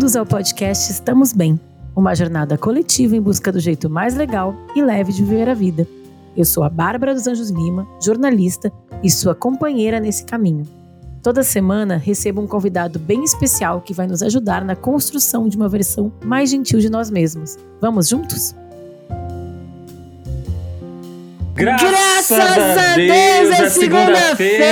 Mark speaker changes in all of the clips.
Speaker 1: Bem-vindos ao podcast Estamos Bem, uma jornada coletiva em busca do jeito mais legal e leve de viver a vida. Eu sou a Bárbara dos Anjos Lima, jornalista e sua companheira nesse caminho. Toda semana recebo um convidado bem especial que vai nos ajudar na construção de uma versão mais gentil de nós mesmos. Vamos juntos?
Speaker 2: Graças, Graças a Deus, Deus é segunda-feira!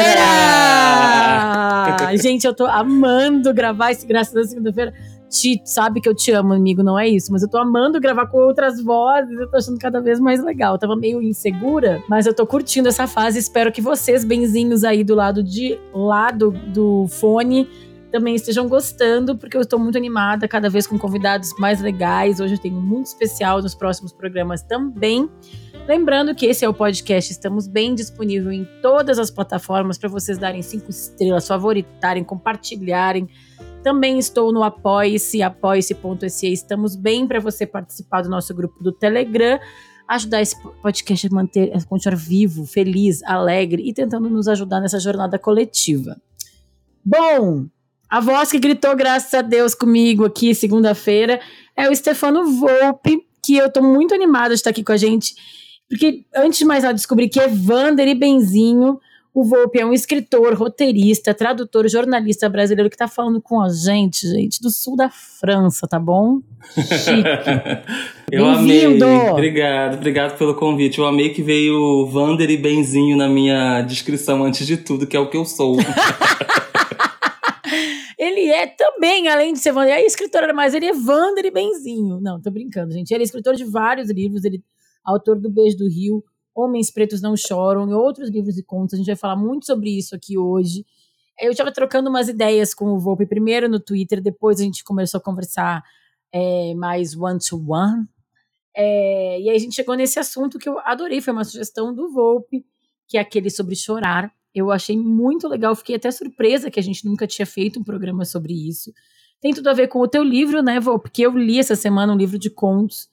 Speaker 1: Segunda Gente, eu tô amando gravar esse Graças a Deus segunda-feira. Ti sabe que eu te amo, amigo, não é isso. Mas eu tô amando gravar com outras vozes, eu tô achando cada vez mais legal. Eu tava meio insegura, mas eu tô curtindo essa fase. Espero que vocês, benzinhos aí do lado de lado do fone, também estejam gostando, porque eu estou muito animada, cada vez com convidados mais legais. Hoje eu tenho muito especial nos próximos programas também. Lembrando que esse é o podcast Estamos Bem disponível em todas as plataformas para vocês darem cinco estrelas, favoritarem, compartilharem. Também estou no Apoie-se, apoie-se.se. Estamos bem para você participar do nosso grupo do Telegram, ajudar esse podcast a manter, a continuar vivo, feliz, alegre e tentando nos ajudar nessa jornada coletiva. Bom, a voz que gritou graças a Deus comigo aqui segunda-feira é o Stefano Volpe, que eu estou muito animada de estar aqui com a gente porque, antes de mais nada, descobri que Evander e Benzinho, o Volpe é um escritor, roteirista, tradutor, jornalista brasileiro que está falando com a gente, gente, do sul da França, tá bom?
Speaker 2: Chique. Eu amei. Obrigado, obrigado pelo convite. Eu amei que veio Vander e Benzinho na minha descrição antes de tudo, que é o que eu sou.
Speaker 1: ele é também, além de ser Vander, é escritor, mas ele é Vander e Benzinho. Não, tô brincando, gente. Ele é escritor de vários livros, ele autor do Beijo do Rio, Homens Pretos Não Choram e outros livros e contos. A gente vai falar muito sobre isso aqui hoje. Eu estava trocando umas ideias com o Volpe, primeiro no Twitter, depois a gente começou a conversar é, mais one-to-one. É, e aí a gente chegou nesse assunto que eu adorei, foi uma sugestão do Volpe, que é aquele sobre chorar. Eu achei muito legal, fiquei até surpresa que a gente nunca tinha feito um programa sobre isso. Tem tudo a ver com o teu livro, né, Volpe? Porque eu li essa semana um livro de contos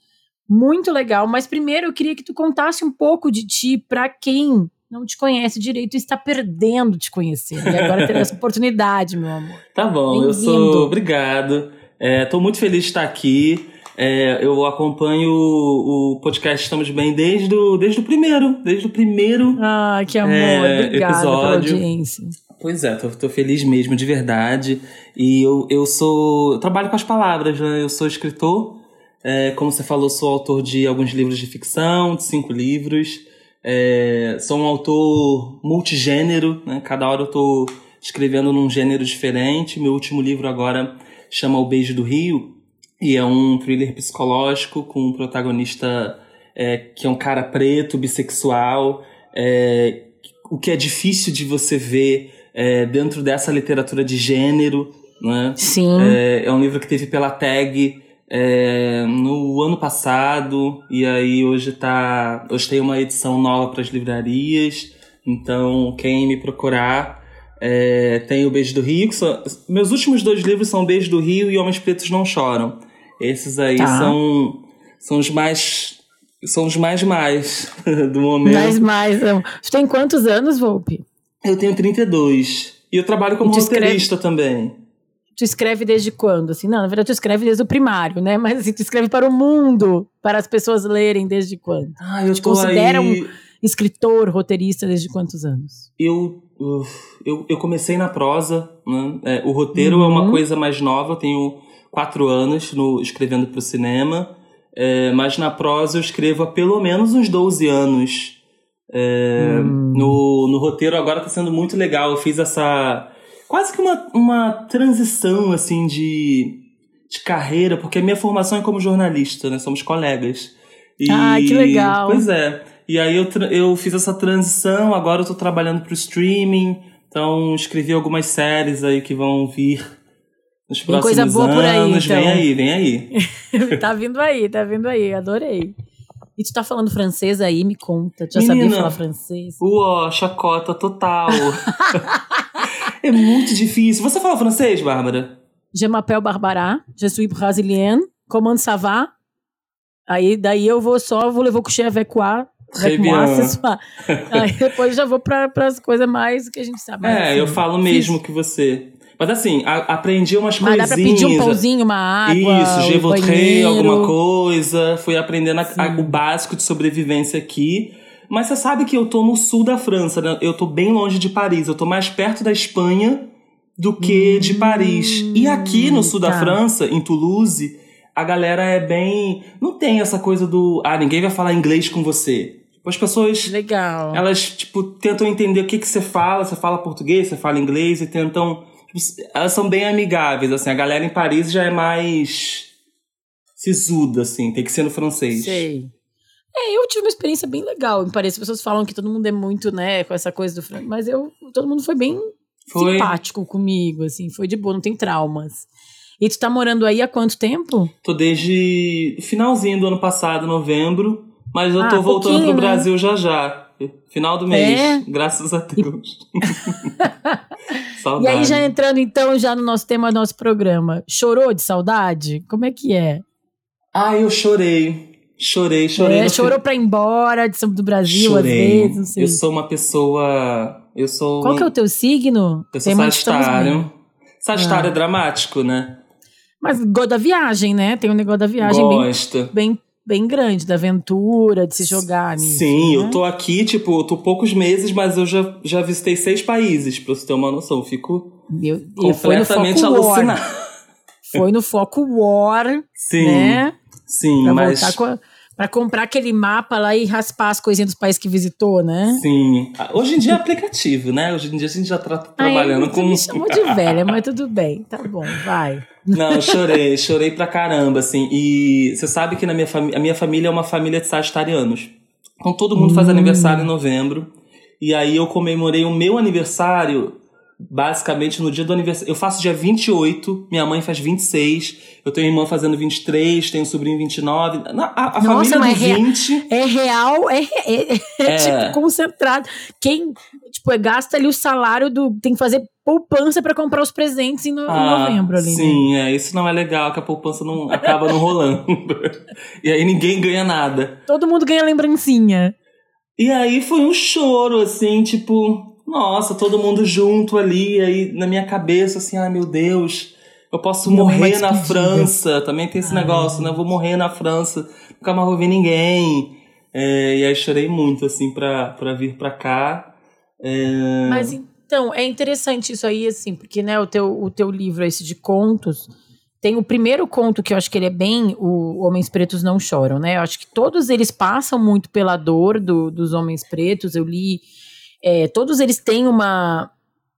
Speaker 1: muito legal, mas primeiro eu queria que tu contasse um pouco de ti para quem não te conhece direito e está perdendo te conhecer. E agora ter essa oportunidade, meu amor.
Speaker 2: Tá bom, eu sou. Obrigado. Estou é, muito feliz de estar aqui. É, eu acompanho o, podcast Estamos Bem desde o, desde o primeiro. Desde o primeiro.
Speaker 1: Ah, que amor. É, Obrigada episódio. pela audiência.
Speaker 2: Pois é, tô, tô, feliz mesmo, de verdade. E eu, eu sou. Eu trabalho com as palavras, né? Eu sou escritor. É, como você falou, sou autor de alguns livros de ficção, de cinco livros. É, sou um autor multigênero, né? cada hora eu estou escrevendo num gênero diferente. Meu último livro agora chama O Beijo do Rio e é um thriller psicológico com um protagonista é, que é um cara preto, bissexual, é, o que é difícil de você ver é, dentro dessa literatura de gênero. Né?
Speaker 1: Sim.
Speaker 2: É, é um livro que teve pela tag é, no ano passado e aí hoje tá hoje tem uma edição nova para as livrarias então quem me procurar é, tem o Beijo do Rio são, meus últimos dois livros são Beijo do Rio e Homens Pretos Não Choram. Esses aí tá. são são os mais são os mais mais do momento.
Speaker 1: Mais mais você tem quantos anos Volpe?
Speaker 2: Eu tenho 32 e eu trabalho como roteirista escreve... também
Speaker 1: tu escreve desde quando? Assim, não, na verdade tu escreve desde o primário, né? Mas assim, tu escreve para o mundo, para as pessoas lerem desde quando?
Speaker 2: Ah, eu
Speaker 1: te
Speaker 2: considera
Speaker 1: aí... um escritor, roteirista desde quantos anos?
Speaker 2: Eu, eu, eu comecei na prosa, né? É, o roteiro uhum. é uma uhum. coisa mais nova, eu tenho quatro anos no, escrevendo para o cinema, é, mas na prosa eu escrevo há pelo menos uns 12 anos. É, hum. no, no roteiro agora está sendo muito legal, eu fiz essa quase que uma, uma transição, assim, de, de carreira, porque a minha formação é como jornalista, né? Somos colegas.
Speaker 1: E, ah, que legal.
Speaker 2: Pois é. E aí eu, eu fiz essa transição, agora eu tô trabalhando pro streaming, então escrevi algumas séries aí que vão vir nos próximos coisa boa anos. Por aí, então. Vem aí, vem
Speaker 1: aí. tá vindo aí, tá vindo aí, adorei. E tu tá falando francês aí, me conta. Tu já Menina, sabia falar francês?
Speaker 2: Uó, chacota total. É muito difícil. Você fala francês, Bárbara?
Speaker 1: Je m'appelle Barbara, je suis brésilienne. Comment ça va? Aí daí eu vou só, vou levar o coucher avec quoi? Aí depois já vou para as coisas mais que a gente sabe.
Speaker 2: é, assim, eu falo mesmo que você. Mas assim, a, aprendi umas
Speaker 1: Mas
Speaker 2: coisinhas.
Speaker 1: dá pra pedir um pãozinho, uma água.
Speaker 2: Isso, je
Speaker 1: um
Speaker 2: alguma coisa. Fui aprendendo a- a- o básico de sobrevivência aqui. Mas você sabe que eu tô no sul da França, né? Eu tô bem longe de Paris. Eu tô mais perto da Espanha do que de Paris. E aqui no sul da
Speaker 1: tá.
Speaker 2: França, em Toulouse, a galera é bem. Não tem essa coisa do. Ah, ninguém vai falar inglês com você. Tipo, As pessoas.
Speaker 1: Legal.
Speaker 2: Elas, tipo, tentam entender o que, que você fala. Você fala português, você fala inglês e tentam. tipo, elas são bem amigáveis, assim. A galera em Paris já é mais. sisuda, assim. Tem que ser no francês.
Speaker 1: Sei. É, eu tive uma experiência bem legal em Paris. As pessoas falam que todo mundo é muito, né, com essa coisa do frango. Mas eu, todo mundo foi bem
Speaker 2: Foi.
Speaker 1: simpático comigo, assim. Foi de boa, não tem traumas. E tu tá morando aí há quanto tempo?
Speaker 2: Tô desde finalzinho do ano passado, novembro. Mas eu
Speaker 1: Ah,
Speaker 2: tô voltando pro
Speaker 1: né?
Speaker 2: Brasil já já. Final do mês.
Speaker 1: É?
Speaker 2: Graças a Deus.
Speaker 1: E
Speaker 2: Saudade.
Speaker 1: aí, já entrando então já no nosso tema do nosso programa. Chorou de saudade? Como é que é?
Speaker 2: Ah, eu chorei. Chorei, chorei.
Speaker 1: É, chorou pra ir embora de São do Brasil,
Speaker 2: Chorei.
Speaker 1: às vezes, não sei.
Speaker 2: Eu sou uma pessoa. Eu sou.
Speaker 1: Qual que é o teu signo?
Speaker 2: Eu sou. Sagitário. Sagitário
Speaker 1: Ah.
Speaker 2: é dramático, né?
Speaker 1: Mas gosta da viagem, né? Tem um negócio da viagem bem, bem, bem grande, da aventura, de se jogar nisso.
Speaker 2: Sim,
Speaker 1: né?
Speaker 2: eu tô aqui, tipo, eu tô poucos meses, mas eu já, já visitei seis países, pra você ter uma noção. Eu fico
Speaker 1: Eu, foi no
Speaker 2: completamente
Speaker 1: War.
Speaker 2: alucinado.
Speaker 1: Foi no foco War,
Speaker 2: Sim,
Speaker 1: né?
Speaker 2: Sim,
Speaker 1: Pra
Speaker 2: mas.
Speaker 1: voltar pra comprar aquele mapa lá e raspar as coisinhas dos países que visitou, né?
Speaker 2: Sim. Hoje em dia é aplicativo, né? Hoje em dia a gente já tá
Speaker 1: Ai,
Speaker 2: trabalhando
Speaker 1: você
Speaker 2: com.
Speaker 1: me chamou de velha, mas tudo bem. Tá bom, vai.
Speaker 2: Não, chorei, chorei pra caramba, assim. E você sabe que na minha a minha família é uma família de sagitarianos. Então todo mundo
Speaker 1: Hum.
Speaker 2: faz aniversário em novembro. E aí eu comemorei o meu aniversário basicamente no dia do aniversário. Eu faço dia 28, minha mãe faz 26, eu tenho irmã fazendo 23, tenho sobrinho 29. Na- A, a
Speaker 1: Nossa,
Speaker 2: família do
Speaker 1: rea-
Speaker 2: 20
Speaker 1: É real, é, é- é,
Speaker 2: É.
Speaker 1: tipo concentrado. Quem, tipo, é, gasta ali o salário do. Tem que fazer poupança pra comprar os presentes em, no- em
Speaker 2: Ah,
Speaker 1: novembro ali. né?
Speaker 2: Sim, é, isso não é legal, que a poupança não acaba não rolando. e aí ninguém ganha nada.
Speaker 1: Todo mundo ganha lembrancinha.
Speaker 2: E aí foi um choro, assim, tipo, nossa, todo mundo junto ali, aí na minha cabeça, assim, ai meu Deus, eu posso
Speaker 1: Não
Speaker 2: morrer na. França, também tem esse
Speaker 1: Ai,
Speaker 2: negócio, né? Eu vou morrer na França, nunca mais vou ver ninguém. É, e aí chorei muito, assim, pra, pra vir pra cá. É,
Speaker 1: Mas então, é interessante isso aí, assim, porque, né, o teu, o teu livro, esse de contos, tem o primeiro conto que eu acho que ele é bem o Homens Pretos Não Choram, né? Eu acho que todos eles passam muito pela dor do, dos homens pretos. Eu li. É, todos eles têm uma.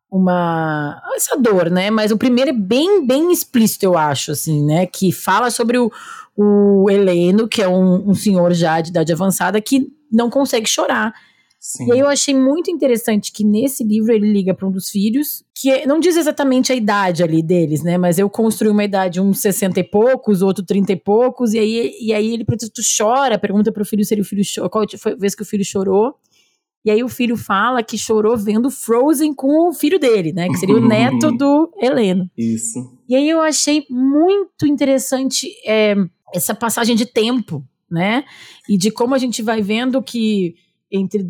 Speaker 1: Uma. Essa dor, né? Mas o primeiro é bem, bem explícito, eu acho, assim, né? Que fala sobre o, o Heleno, que é um, um senhor já de idade avançada, que não consegue chorar.
Speaker 2: sim.
Speaker 1: E aí eu achei muito interessante que nesse livro ele liga para um dos filhos, que é- não diz exatamente a idade ali deles, né? Mas eu construí uma idade, uns 60 e poucos, outro 30 e poucos, e aí, e aí ele pergunta, tu chora, pergunta pro filho se ele, o filho chorou, qual foi a vez que o filho chorou. E aí o filho fala que chorou vendo Frozen com o filho dele, né? Que seria o neto do Heleno.
Speaker 2: Isso.
Speaker 1: E aí eu achei muito interessante é, essa passagem de tempo, né? E de como a gente vai vendo que entre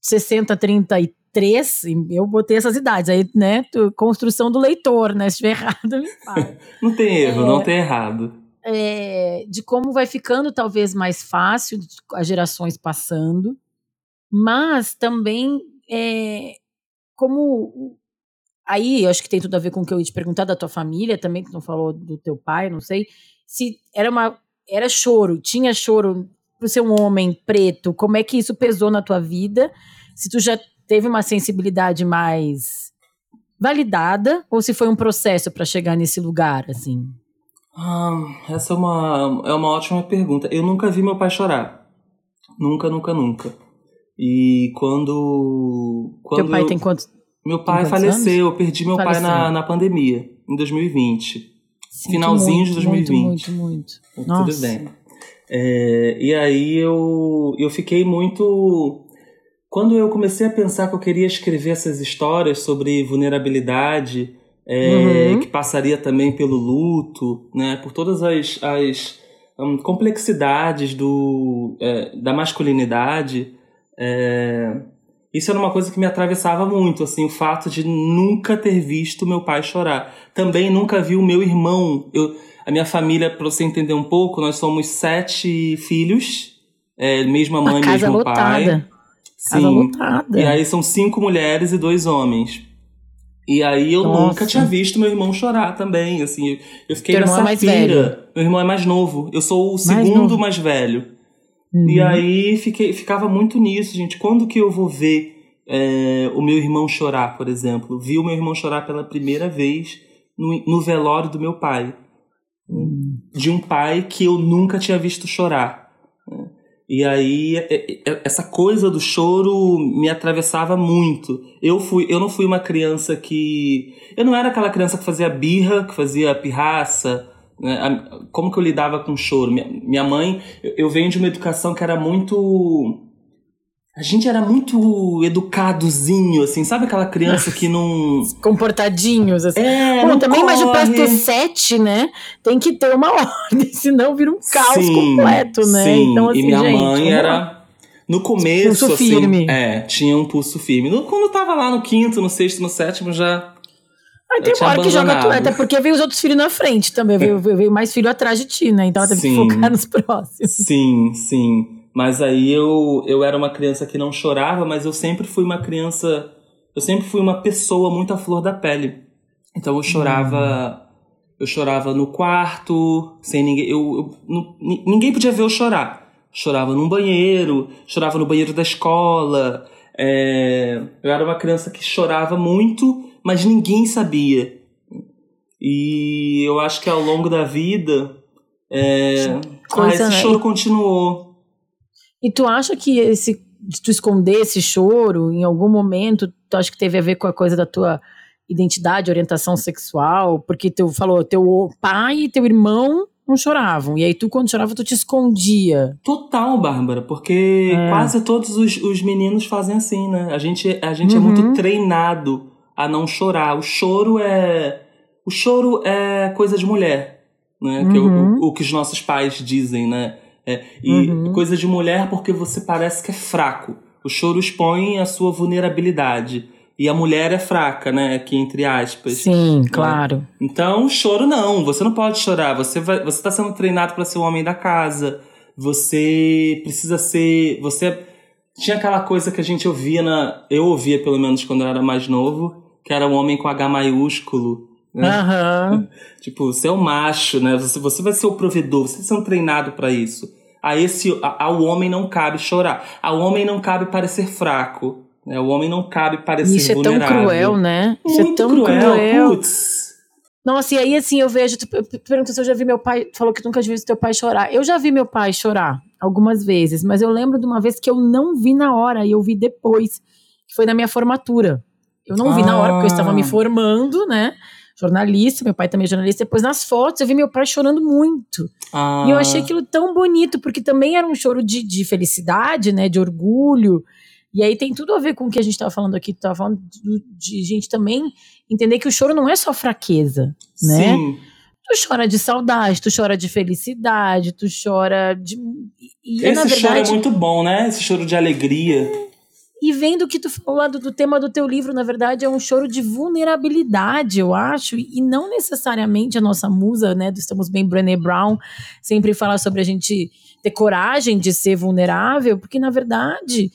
Speaker 1: 60 e 33, eu botei essas idades aí, né? Construção do leitor, né? Se estiver errado, me fala.
Speaker 2: Não tem erro,
Speaker 1: É.
Speaker 2: não tem errado.
Speaker 1: É, de como vai ficando talvez mais fácil as gerações passando, mas também é, como aí acho que tem tudo a ver com o que eu ia te perguntar da tua família também, que não falou do teu pai, não sei, se era uma era choro, tinha choro por ser um homem preto, como é que isso pesou na tua vida? Se tu já teve uma sensibilidade mais validada ou se foi um processo para chegar nesse lugar assim?
Speaker 2: Ah, essa é uma, é uma ótima pergunta. Eu nunca vi meu pai chorar. Nunca, nunca, nunca. E quando. quando
Speaker 1: teu pai
Speaker 2: eu-
Speaker 1: tem quantos?
Speaker 2: Meu pai
Speaker 1: quantos
Speaker 2: faleceu, eu perdi meu pai
Speaker 1: Faleceu.
Speaker 2: na, na pandemia, em 2020.
Speaker 1: Sinto
Speaker 2: Finalzinho
Speaker 1: muito,
Speaker 2: de 2020.
Speaker 1: Muito, muito, muito.
Speaker 2: Tudo
Speaker 1: Nossa.
Speaker 2: bem. É, e aí eu, eu fiquei muito. Quando eu comecei a pensar que eu queria escrever essas histórias sobre vulnerabilidade, é,
Speaker 1: Uhum.
Speaker 2: que passaria também pelo luto, né, por todas as, as hum, complexidades do, é, da masculinidade, é, isso era uma coisa que me atravessava muito, assim, o fato de nunca ter visto meu pai chorar. Também nunca vi o meu irmão. Eu, a minha família, para você entender um pouco, nós somos sete filhos, é, mesma mãe,
Speaker 1: casa
Speaker 2: mesmo
Speaker 1: lotada.
Speaker 2: pai.
Speaker 1: Casa
Speaker 2: Sim.
Speaker 1: lotada.
Speaker 2: E aí são cinco mulheres e dois homens. E aí eu
Speaker 1: Nossa.
Speaker 2: nunca tinha visto meu irmão chorar também, assim. Eu fiquei
Speaker 1: Teu irmão
Speaker 2: nessa
Speaker 1: é mais
Speaker 2: pira. Meu irmão é mais novo. Eu sou o segundo
Speaker 1: novo.
Speaker 2: mais velho.
Speaker 1: Uhum.
Speaker 2: E aí fiquei, ficava muito nisso, gente. Quando que eu vou ver é, o meu irmão chorar, por exemplo? Vi o meu irmão chorar pela primeira vez no, no velório do meu pai.
Speaker 1: Hum.
Speaker 2: De um pai que eu nunca tinha visto chorar. né? E aí, é- é- essa coisa do choro me atravessava muito. Eu, fui, eu não fui uma criança que. Eu não era aquela criança que fazia birra, que fazia pirraça. Né? Como que eu lidava com o choro? Minha, mãe, eu, venho de uma educação que era muito. A gente era muito educadozinho, assim, sabe aquela criança que não.
Speaker 1: Comportadinhos, assim.
Speaker 2: É, não
Speaker 1: também, mas o
Speaker 2: corre.
Speaker 1: ter sete, né? Tem que ter uma ordem, senão vira um caos
Speaker 2: Sim,
Speaker 1: completo, né?
Speaker 2: Sim.
Speaker 1: Então, assim,
Speaker 2: e minha
Speaker 1: gente,
Speaker 2: mãe era. No começo,
Speaker 1: Pulso
Speaker 2: assim.
Speaker 1: firme.
Speaker 2: É, tinha um pulso firme. No- quando eu tava lá no quinto, no sexto, no sétimo, já.
Speaker 1: Aí tem uma hora que joga tu,
Speaker 2: abandonado.
Speaker 1: até porque veio os outros filhos na frente também, veio, veio mais filho atrás de ti, né? Então ela teve que
Speaker 2: Sim.
Speaker 1: focar nos próximos.
Speaker 2: Sim, sim. Mas aí eu, eu era uma criança que não chorava, mas eu sempre fui uma criança. Eu sempre fui uma pessoa muito à flor da pele. Então eu chorava. Eu chorava no quarto, sem ninguém. Eu, eu- ni- ninguém podia ver eu chorar. Chorava num banheiro, chorava no banheiro da escola. é, eu era uma criança que chorava muito, mas ninguém sabia. E eu acho que ao longo da vida. É,
Speaker 1: Coisa,
Speaker 2: ah, esse
Speaker 1: né?
Speaker 2: choro continuou.
Speaker 1: E tu acha que esse de tu esconder esse choro em algum momento, tu acha que teve a ver com a coisa da tua identidade, orientação sexual? Porque tu falou, teu pai e teu irmão não choravam. E aí tu, quando chorava, tu te escondia.
Speaker 2: Total, Bárbara, porque
Speaker 1: É.
Speaker 2: quase todos os, os meninos fazem assim, né? A gente, a gente é
Speaker 1: Uhum.
Speaker 2: muito treinado a não chorar. O choro é. O choro é coisa de mulher, né? Que é o-
Speaker 1: Uhum.
Speaker 2: o, o que os nossos pais dizem, né? É, e
Speaker 1: Uhum.
Speaker 2: coisa de mulher porque você parece que é fraco. O choro expõe a sua vulnerabilidade. E a mulher é fraca, né? Aqui entre aspas.
Speaker 1: Sim, claro.
Speaker 2: Então, choro não, você não pode chorar. Você vai, você está sendo treinado para ser o homem da casa. Você precisa ser, você tinha aquela coisa que a gente ouvia na, eu ouvia pelo menos quando eu era mais novo, que era o homem com H maiúsculo. Né?
Speaker 1: Aham.
Speaker 2: Tipo, você é o macho, né? Você, você vai ser o provedor, você está sendo treinado para isso. A esse, a- ao homem não cabe chorar. Ao homem não cabe parecer fraco. Né? O homem não cabe parecer
Speaker 1: Isso é tão
Speaker 2: vulnerável.
Speaker 1: cruel, né? Isso
Speaker 2: Muito
Speaker 1: é tão
Speaker 2: cruel,
Speaker 1: cruel.
Speaker 2: putz.
Speaker 1: Nossa, e aí assim, eu vejo, tu, tu perguntou se eu já vi meu pai, falou que nunca viu teu pai chorar. Eu já vi meu pai chorar algumas vezes, mas eu lembro de uma vez que eu não vi na hora e eu vi depois, que foi na minha formatura. Eu não vi na hora porque eu estava me
Speaker 2: Ah.
Speaker 1: formando, né? Jornalista, meu pai também é jornalista. Depois nas fotos eu vi meu pai chorando muito.
Speaker 2: Ah.
Speaker 1: E eu achei aquilo tão bonito, porque também era um choro de, de felicidade, né? De orgulho. E aí tem tudo a ver com o que a gente estava falando aqui. Tu tava falando de, de gente também entender que o choro não é só fraqueza, né?
Speaker 2: Sim.
Speaker 1: Tu chora de saudade, tu chora de felicidade, tu chora de. E, é,
Speaker 2: Esse
Speaker 1: na
Speaker 2: choro
Speaker 1: verdade.
Speaker 2: é muito bom, né? Esse choro de alegria.
Speaker 1: E vendo o que tu falou lá do, do tema do teu livro, na verdade, é um choro de vulnerabilidade, eu acho, e não necessariamente a nossa musa, né, Estamos Bem, Brené Brown, sempre fala sobre a gente ter coragem de ser vulnerável, porque, na verdade,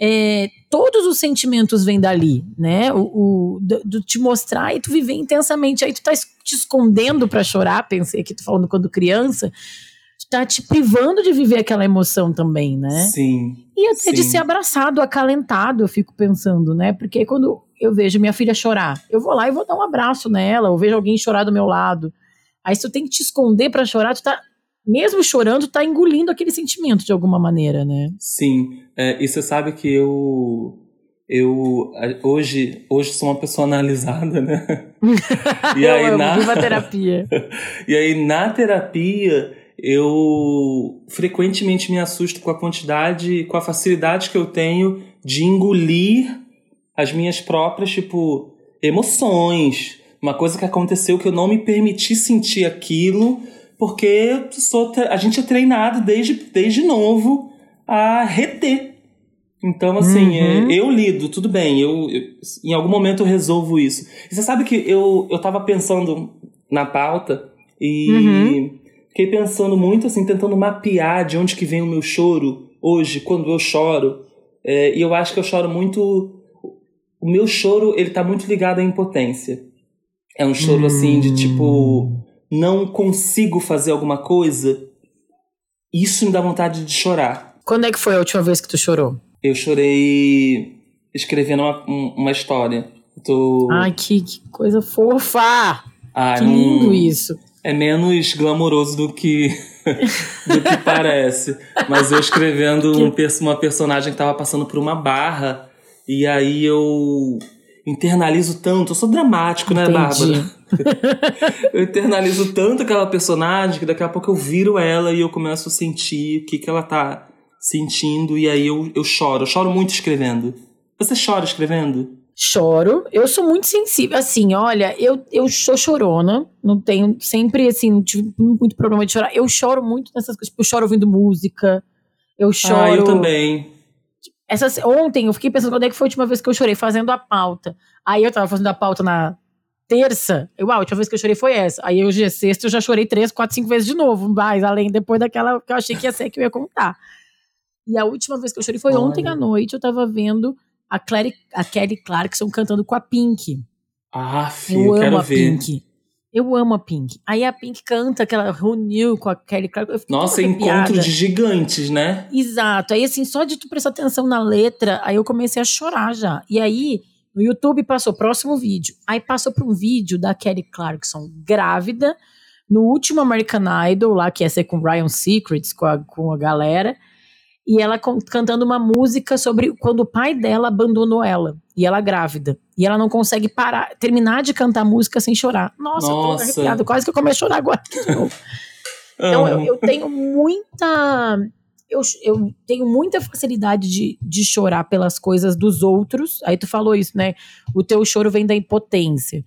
Speaker 1: é, todos os sentimentos vêm dali, né, o, o- do, do te mostrar e tu viver intensamente, aí tu tá te escondendo pra chorar, pensei aqui, tu falando quando criança, tu tá te privando de viver aquela emoção também, né?
Speaker 2: Sim.
Speaker 1: E até de
Speaker 2: Sim.
Speaker 1: ser abraçado, acalentado, eu fico pensando, né? Porque quando eu vejo minha filha chorar, eu vou lá e vou dar um abraço nela, ou vejo alguém chorar do meu lado. Aí se tu tem que te esconder pra chorar, tu tá, mesmo chorando, tá engolindo aquele sentimento de alguma maneira, né?
Speaker 2: Sim. É, e você sabe que eu. Eu hoje, hoje sou uma pessoa analisada, né? E
Speaker 1: eu
Speaker 2: aí,
Speaker 1: amo,
Speaker 2: na-
Speaker 1: viva a terapia.
Speaker 2: E aí, na terapia, eu frequentemente me assusto com a quantidade, com a facilidade que eu tenho de engolir as minhas próprias, tipo, emoções. Uma coisa que aconteceu que eu não me permiti sentir aquilo, porque eu sou, a gente é treinado desde, desde novo a reter. Então, assim, é, uhum. eu lido, tudo bem, eu, eu, em algum momento eu resolvo isso. E você sabe que eu, eu tava pensando na pauta e uhum. Fiquei pensando muito, assim, tentando mapear de onde que vem o meu choro hoje, quando eu choro. É, e eu acho que eu choro muito. O meu choro, ele tá muito ligado à impotência. É um choro, assim, de tipo, hum. não consigo fazer alguma coisa. Isso me dá vontade de chorar.
Speaker 1: Quando é que foi a última vez que tu chorou?
Speaker 2: Eu chorei escrevendo uma, uma história. Tô...
Speaker 1: Ai, que, que coisa fofa! Ah, que lindo não... isso.
Speaker 2: É menos glamouroso do que do que parece. Mas eu escrevendo um, uma personagem que tava passando por uma barra, e aí eu internalizo tanto. Eu sou dramático, né, Entendi. Bárbara? eu internalizo tanto aquela personagem que daqui a pouco eu viro ela e eu começo a sentir o que, que ela tá sentindo, e aí eu, eu choro. Eu choro muito escrevendo. Você chora escrevendo?
Speaker 1: Choro. Eu sou muito sensível. Assim, olha, eu, eu sou chorona. Não tenho sempre, assim, não tive muito problema de chorar. Eu choro muito nessas coisas. Tipo, eu choro ouvindo música. Eu choro. Ah,
Speaker 2: eu também.
Speaker 1: Essas, ontem eu fiquei pensando quando é que foi a última vez que eu chorei fazendo a pauta. Aí eu tava fazendo a pauta na terça. Eu, ah, a última vez que eu chorei foi essa. Aí hoje é sexta, eu já chorei três, quatro, cinco vezes de novo. Mas além depois daquela que eu achei que ia ser que eu ia contar. E a última vez que eu chorei foi Olha. ontem à noite. Eu tava vendo a, a Kelly Clarkson cantando com a Pink.
Speaker 2: Ah, filho, eu quero a ver.
Speaker 1: Pink. Eu amo a Pink. Aí a Pink canta aquela Who com a Kelly Clarkson.
Speaker 2: Nossa, encontro de gigantes, né?
Speaker 1: Exato. Aí, assim, só de tu prestar atenção na letra, aí eu comecei a chorar já. E aí, no YouTube passou próximo vídeo. Aí passou para um vídeo da Kelly Clarkson grávida, no último American Idol, lá que ia ser com Ryan Secrets, com a, com a galera e ela cantando uma música sobre quando o pai dela abandonou ela e ela grávida. E ela não consegue parar, terminar de cantar a música sem chorar. Nossa, Nossa. eu tô arrepiada, quase que eu começo a chorar agora. então eu, eu, tenho muita. Eu, eu tenho muita facilidade de, de chorar pelas coisas dos outros. Aí tu falou isso, né? O teu choro vem da impotência.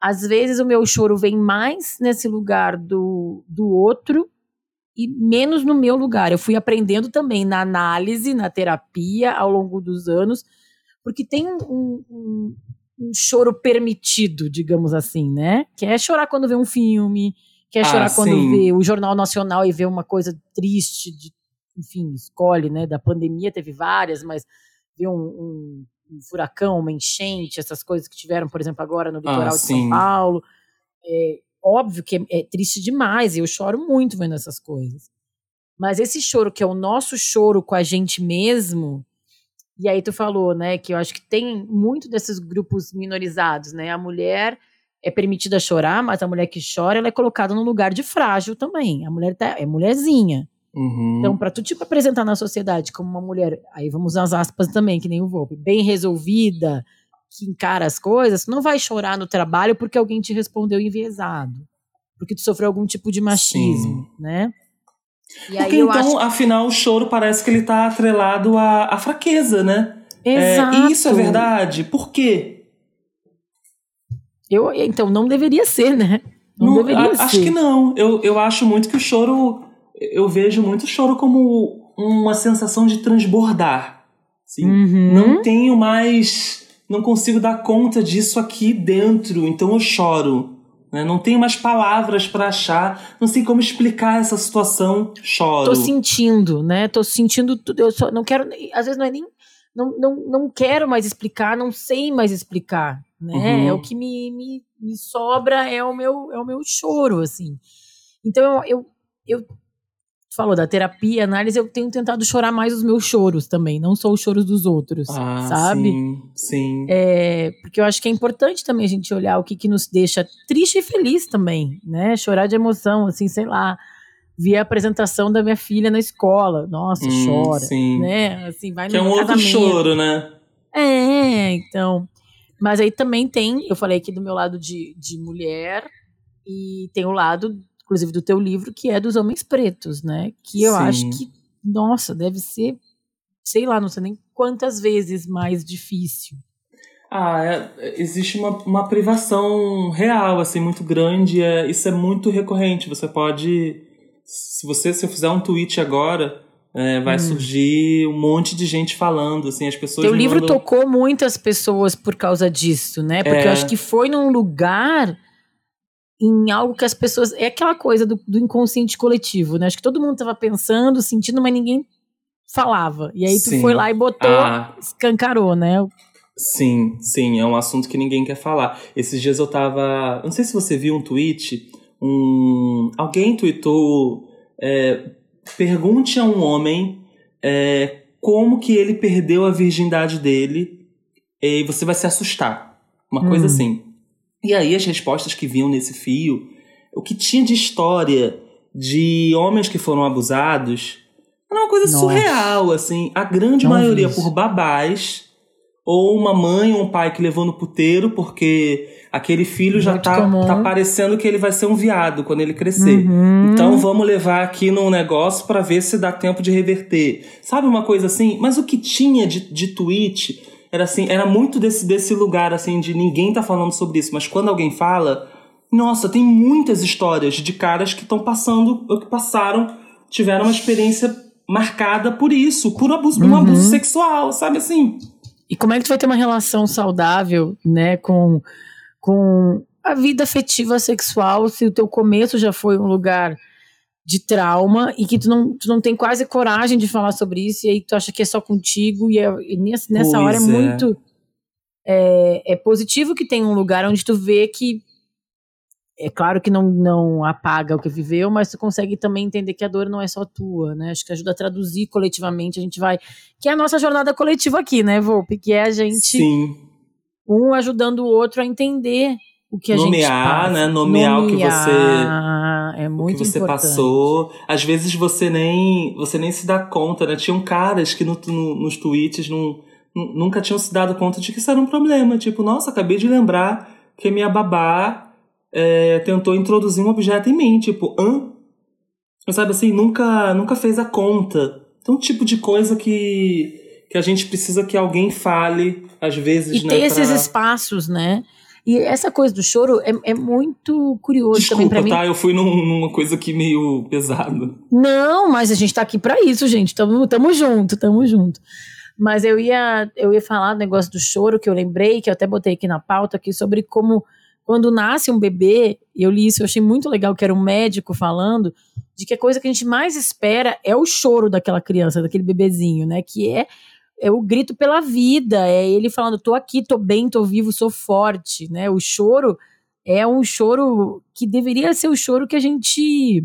Speaker 1: Às vezes o meu choro vem mais nesse lugar do, do outro e menos no meu lugar. Eu fui aprendendo também na análise, na terapia, ao longo dos anos, porque tem um, um, um choro permitido, digamos assim, né? Que é chorar quando vê um filme, que é ah, chorar quando vê o Jornal Nacional e vê uma coisa triste, de, enfim, escolhe, né? Da pandemia teve várias, mas vê um, um, um furacão, uma enchente, essas coisas que tiveram, por exemplo, agora no litoral ah, de São Paulo. É, óbvio que é, é triste demais, e eu choro muito vendo essas coisas. Mas esse choro, que é o nosso choro com a gente mesmo, e aí tu falou, né, que eu acho que tem muito desses grupos minorizados, né? A mulher é permitida chorar, mas a mulher que chora, ela é colocada num lugar de frágil também. A mulher tá, é mulherzinha. Uhum. Então, para tu te apresentar na sociedade como uma mulher, aí vamos usar as aspas também, que nem o Volpe, bem resolvida, que encara as coisas, não vai chorar no trabalho porque alguém te respondeu enviesado. Porque tu sofreu algum tipo de machismo, Sim. né?
Speaker 2: E porque então, acho... afinal, o choro parece que ele tá atrelado à, à fraqueza, né? Exato. É, e isso é verdade? Por quê?
Speaker 1: Eu, então, não deveria ser, né?
Speaker 2: Não, não deveria a, ser. Acho que não. Eu, eu acho muito que o choro. Eu vejo muito o choro como uma sensação de transbordar. Assim. Uhum. Não tenho mais não consigo dar conta disso aqui dentro, então eu choro. Né? Não tenho mais palavras para achar, não sei como explicar essa situação, choro.
Speaker 1: Tô sentindo, né? Tô sentindo tudo. Eu só não quero, às vezes não é nem não, não, não quero mais explicar, não sei mais explicar, né? Uhum. É o que me, me, me sobra é o meu é o meu choro, assim. Então eu, eu, eu falou da terapia, análise, eu tenho tentado chorar mais os meus choros também, não só os choros dos outros, ah, sabe?
Speaker 2: Sim, sim.
Speaker 1: É, porque eu acho que é importante também a gente olhar o que, que nos deixa triste e feliz também, né? Chorar de emoção, assim, sei lá. Vi a apresentação da minha filha na escola. Nossa, hum, chora. Sim. Né? Assim, vai
Speaker 2: que no é um casamento. outro choro, né?
Speaker 1: É, então. Mas aí também tem, eu falei aqui do meu lado de, de mulher, e tem o lado inclusive do teu livro, que é dos homens pretos, né? Que eu Sim. acho que, nossa, deve ser, sei lá, não sei nem quantas vezes mais difícil.
Speaker 2: Ah, é, existe uma, uma privação real, assim, muito grande. É, isso é muito recorrente. Você pode. Se você se eu fizer um tweet agora, é, vai hum. surgir um monte de gente falando, assim, as pessoas.
Speaker 1: Teu livro mandam... tocou muitas pessoas por causa disso, né? Porque é. eu acho que foi num lugar em algo que as pessoas. É aquela coisa do, do inconsciente coletivo, né? Acho que todo mundo estava pensando, sentindo, mas ninguém falava. E aí tu sim. foi lá e botou, ah. escancarou, né?
Speaker 2: Sim, sim, é um assunto que ninguém quer falar. Esses dias eu tava. Não sei se você viu um tweet. Um, alguém tweetou. É, pergunte a um homem é, como que ele perdeu a virgindade dele e você vai se assustar. Uma hum. coisa assim. E aí as respostas que vinham nesse fio, o que tinha de história de homens que foram abusados, era uma coisa Nossa. surreal, assim. A grande Não maioria por babás, ou uma mãe ou um pai que levou no puteiro porque aquele filho já tá, tá parecendo que ele vai ser um viado quando ele crescer. Uhum. Então vamos levar aqui num negócio para ver se dá tempo de reverter. Sabe uma coisa assim? Mas o que tinha de, de tweet era assim, era muito desse, desse lugar assim de ninguém tá falando sobre isso, mas quando alguém fala, nossa, tem muitas histórias de caras que estão passando, ou que passaram, tiveram uma experiência marcada por isso, por abuso, uhum. um abuso sexual, sabe assim?
Speaker 1: E como é que tu vai ter uma relação saudável, né, com, com a vida afetiva sexual se o teu começo já foi um lugar de trauma e que tu não, tu não tem quase coragem de falar sobre isso e aí tu acha que é só contigo e, é, e nessa, nessa hora é, é. muito é, é positivo que tem um lugar onde tu vê que é claro que não, não apaga o que viveu, mas tu consegue também entender que a dor não é só tua, né? Acho que ajuda a traduzir coletivamente, a gente vai. Que é a nossa jornada coletiva aqui, né, Volpe? Que é a gente.
Speaker 2: Sim.
Speaker 1: Um ajudando o outro a entender o que a
Speaker 2: Nomear,
Speaker 1: gente passa.
Speaker 2: né? Nomear, Nomear o que você.
Speaker 1: É muito
Speaker 2: o que você
Speaker 1: importante.
Speaker 2: passou. Às vezes você nem, você nem se dá conta, né? Tinham caras que no, no, nos tweets não, nunca tinham se dado conta de que isso era um problema. Tipo, nossa, acabei de lembrar que minha babá é, tentou introduzir um objeto em mim, tipo, hã? Sabe assim, nunca, nunca fez a conta. Então, tipo de coisa que, que a gente precisa que alguém fale, às vezes,
Speaker 1: e
Speaker 2: né?
Speaker 1: ter esses espaços, né? E essa coisa do choro é, é muito curioso
Speaker 2: Desculpa,
Speaker 1: também pra mim.
Speaker 2: tá? Eu fui num, numa coisa aqui meio pesada.
Speaker 1: Não, mas a gente tá aqui para isso, gente. Tamo, tamo junto, tamo junto. Mas eu ia, eu ia falar do negócio do choro que eu lembrei, que eu até botei aqui na pauta aqui, sobre como quando nasce um bebê, eu li isso, eu achei muito legal, que era um médico falando, de que a coisa que a gente mais espera é o choro daquela criança, daquele bebezinho, né? Que é, é o grito pela vida, é ele falando, tô aqui, tô bem, tô vivo, sou forte, né? O choro é um choro que deveria ser o choro que a gente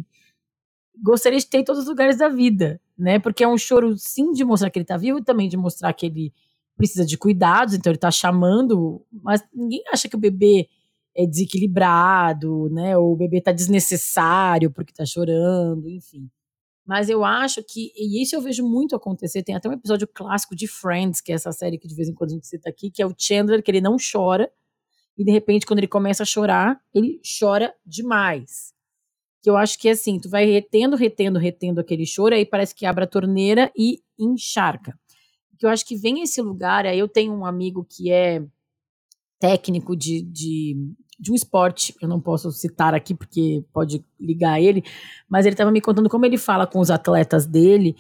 Speaker 1: gostaria de ter em todos os lugares da vida, né? Porque é um choro, sim, de mostrar que ele tá vivo e também de mostrar que ele precisa de cuidados, então ele tá chamando, mas ninguém acha que o bebê é desequilibrado, né? Ou o bebê tá desnecessário porque tá chorando, enfim. Mas eu acho que, e isso eu vejo muito acontecer, tem até um episódio clássico de Friends, que é essa série que de vez em quando a gente cita aqui, que é o Chandler, que ele não chora, e de repente, quando ele começa a chorar, ele chora demais. Que eu acho que é assim, tu vai retendo, retendo, retendo aquele choro, aí parece que abre a torneira e encharca. Que eu acho que vem esse lugar, aí eu tenho um amigo que é técnico de, de, de um esporte, eu não posso citar aqui porque pode ligar ele, mas ele estava me contando como ele fala com os atletas dele,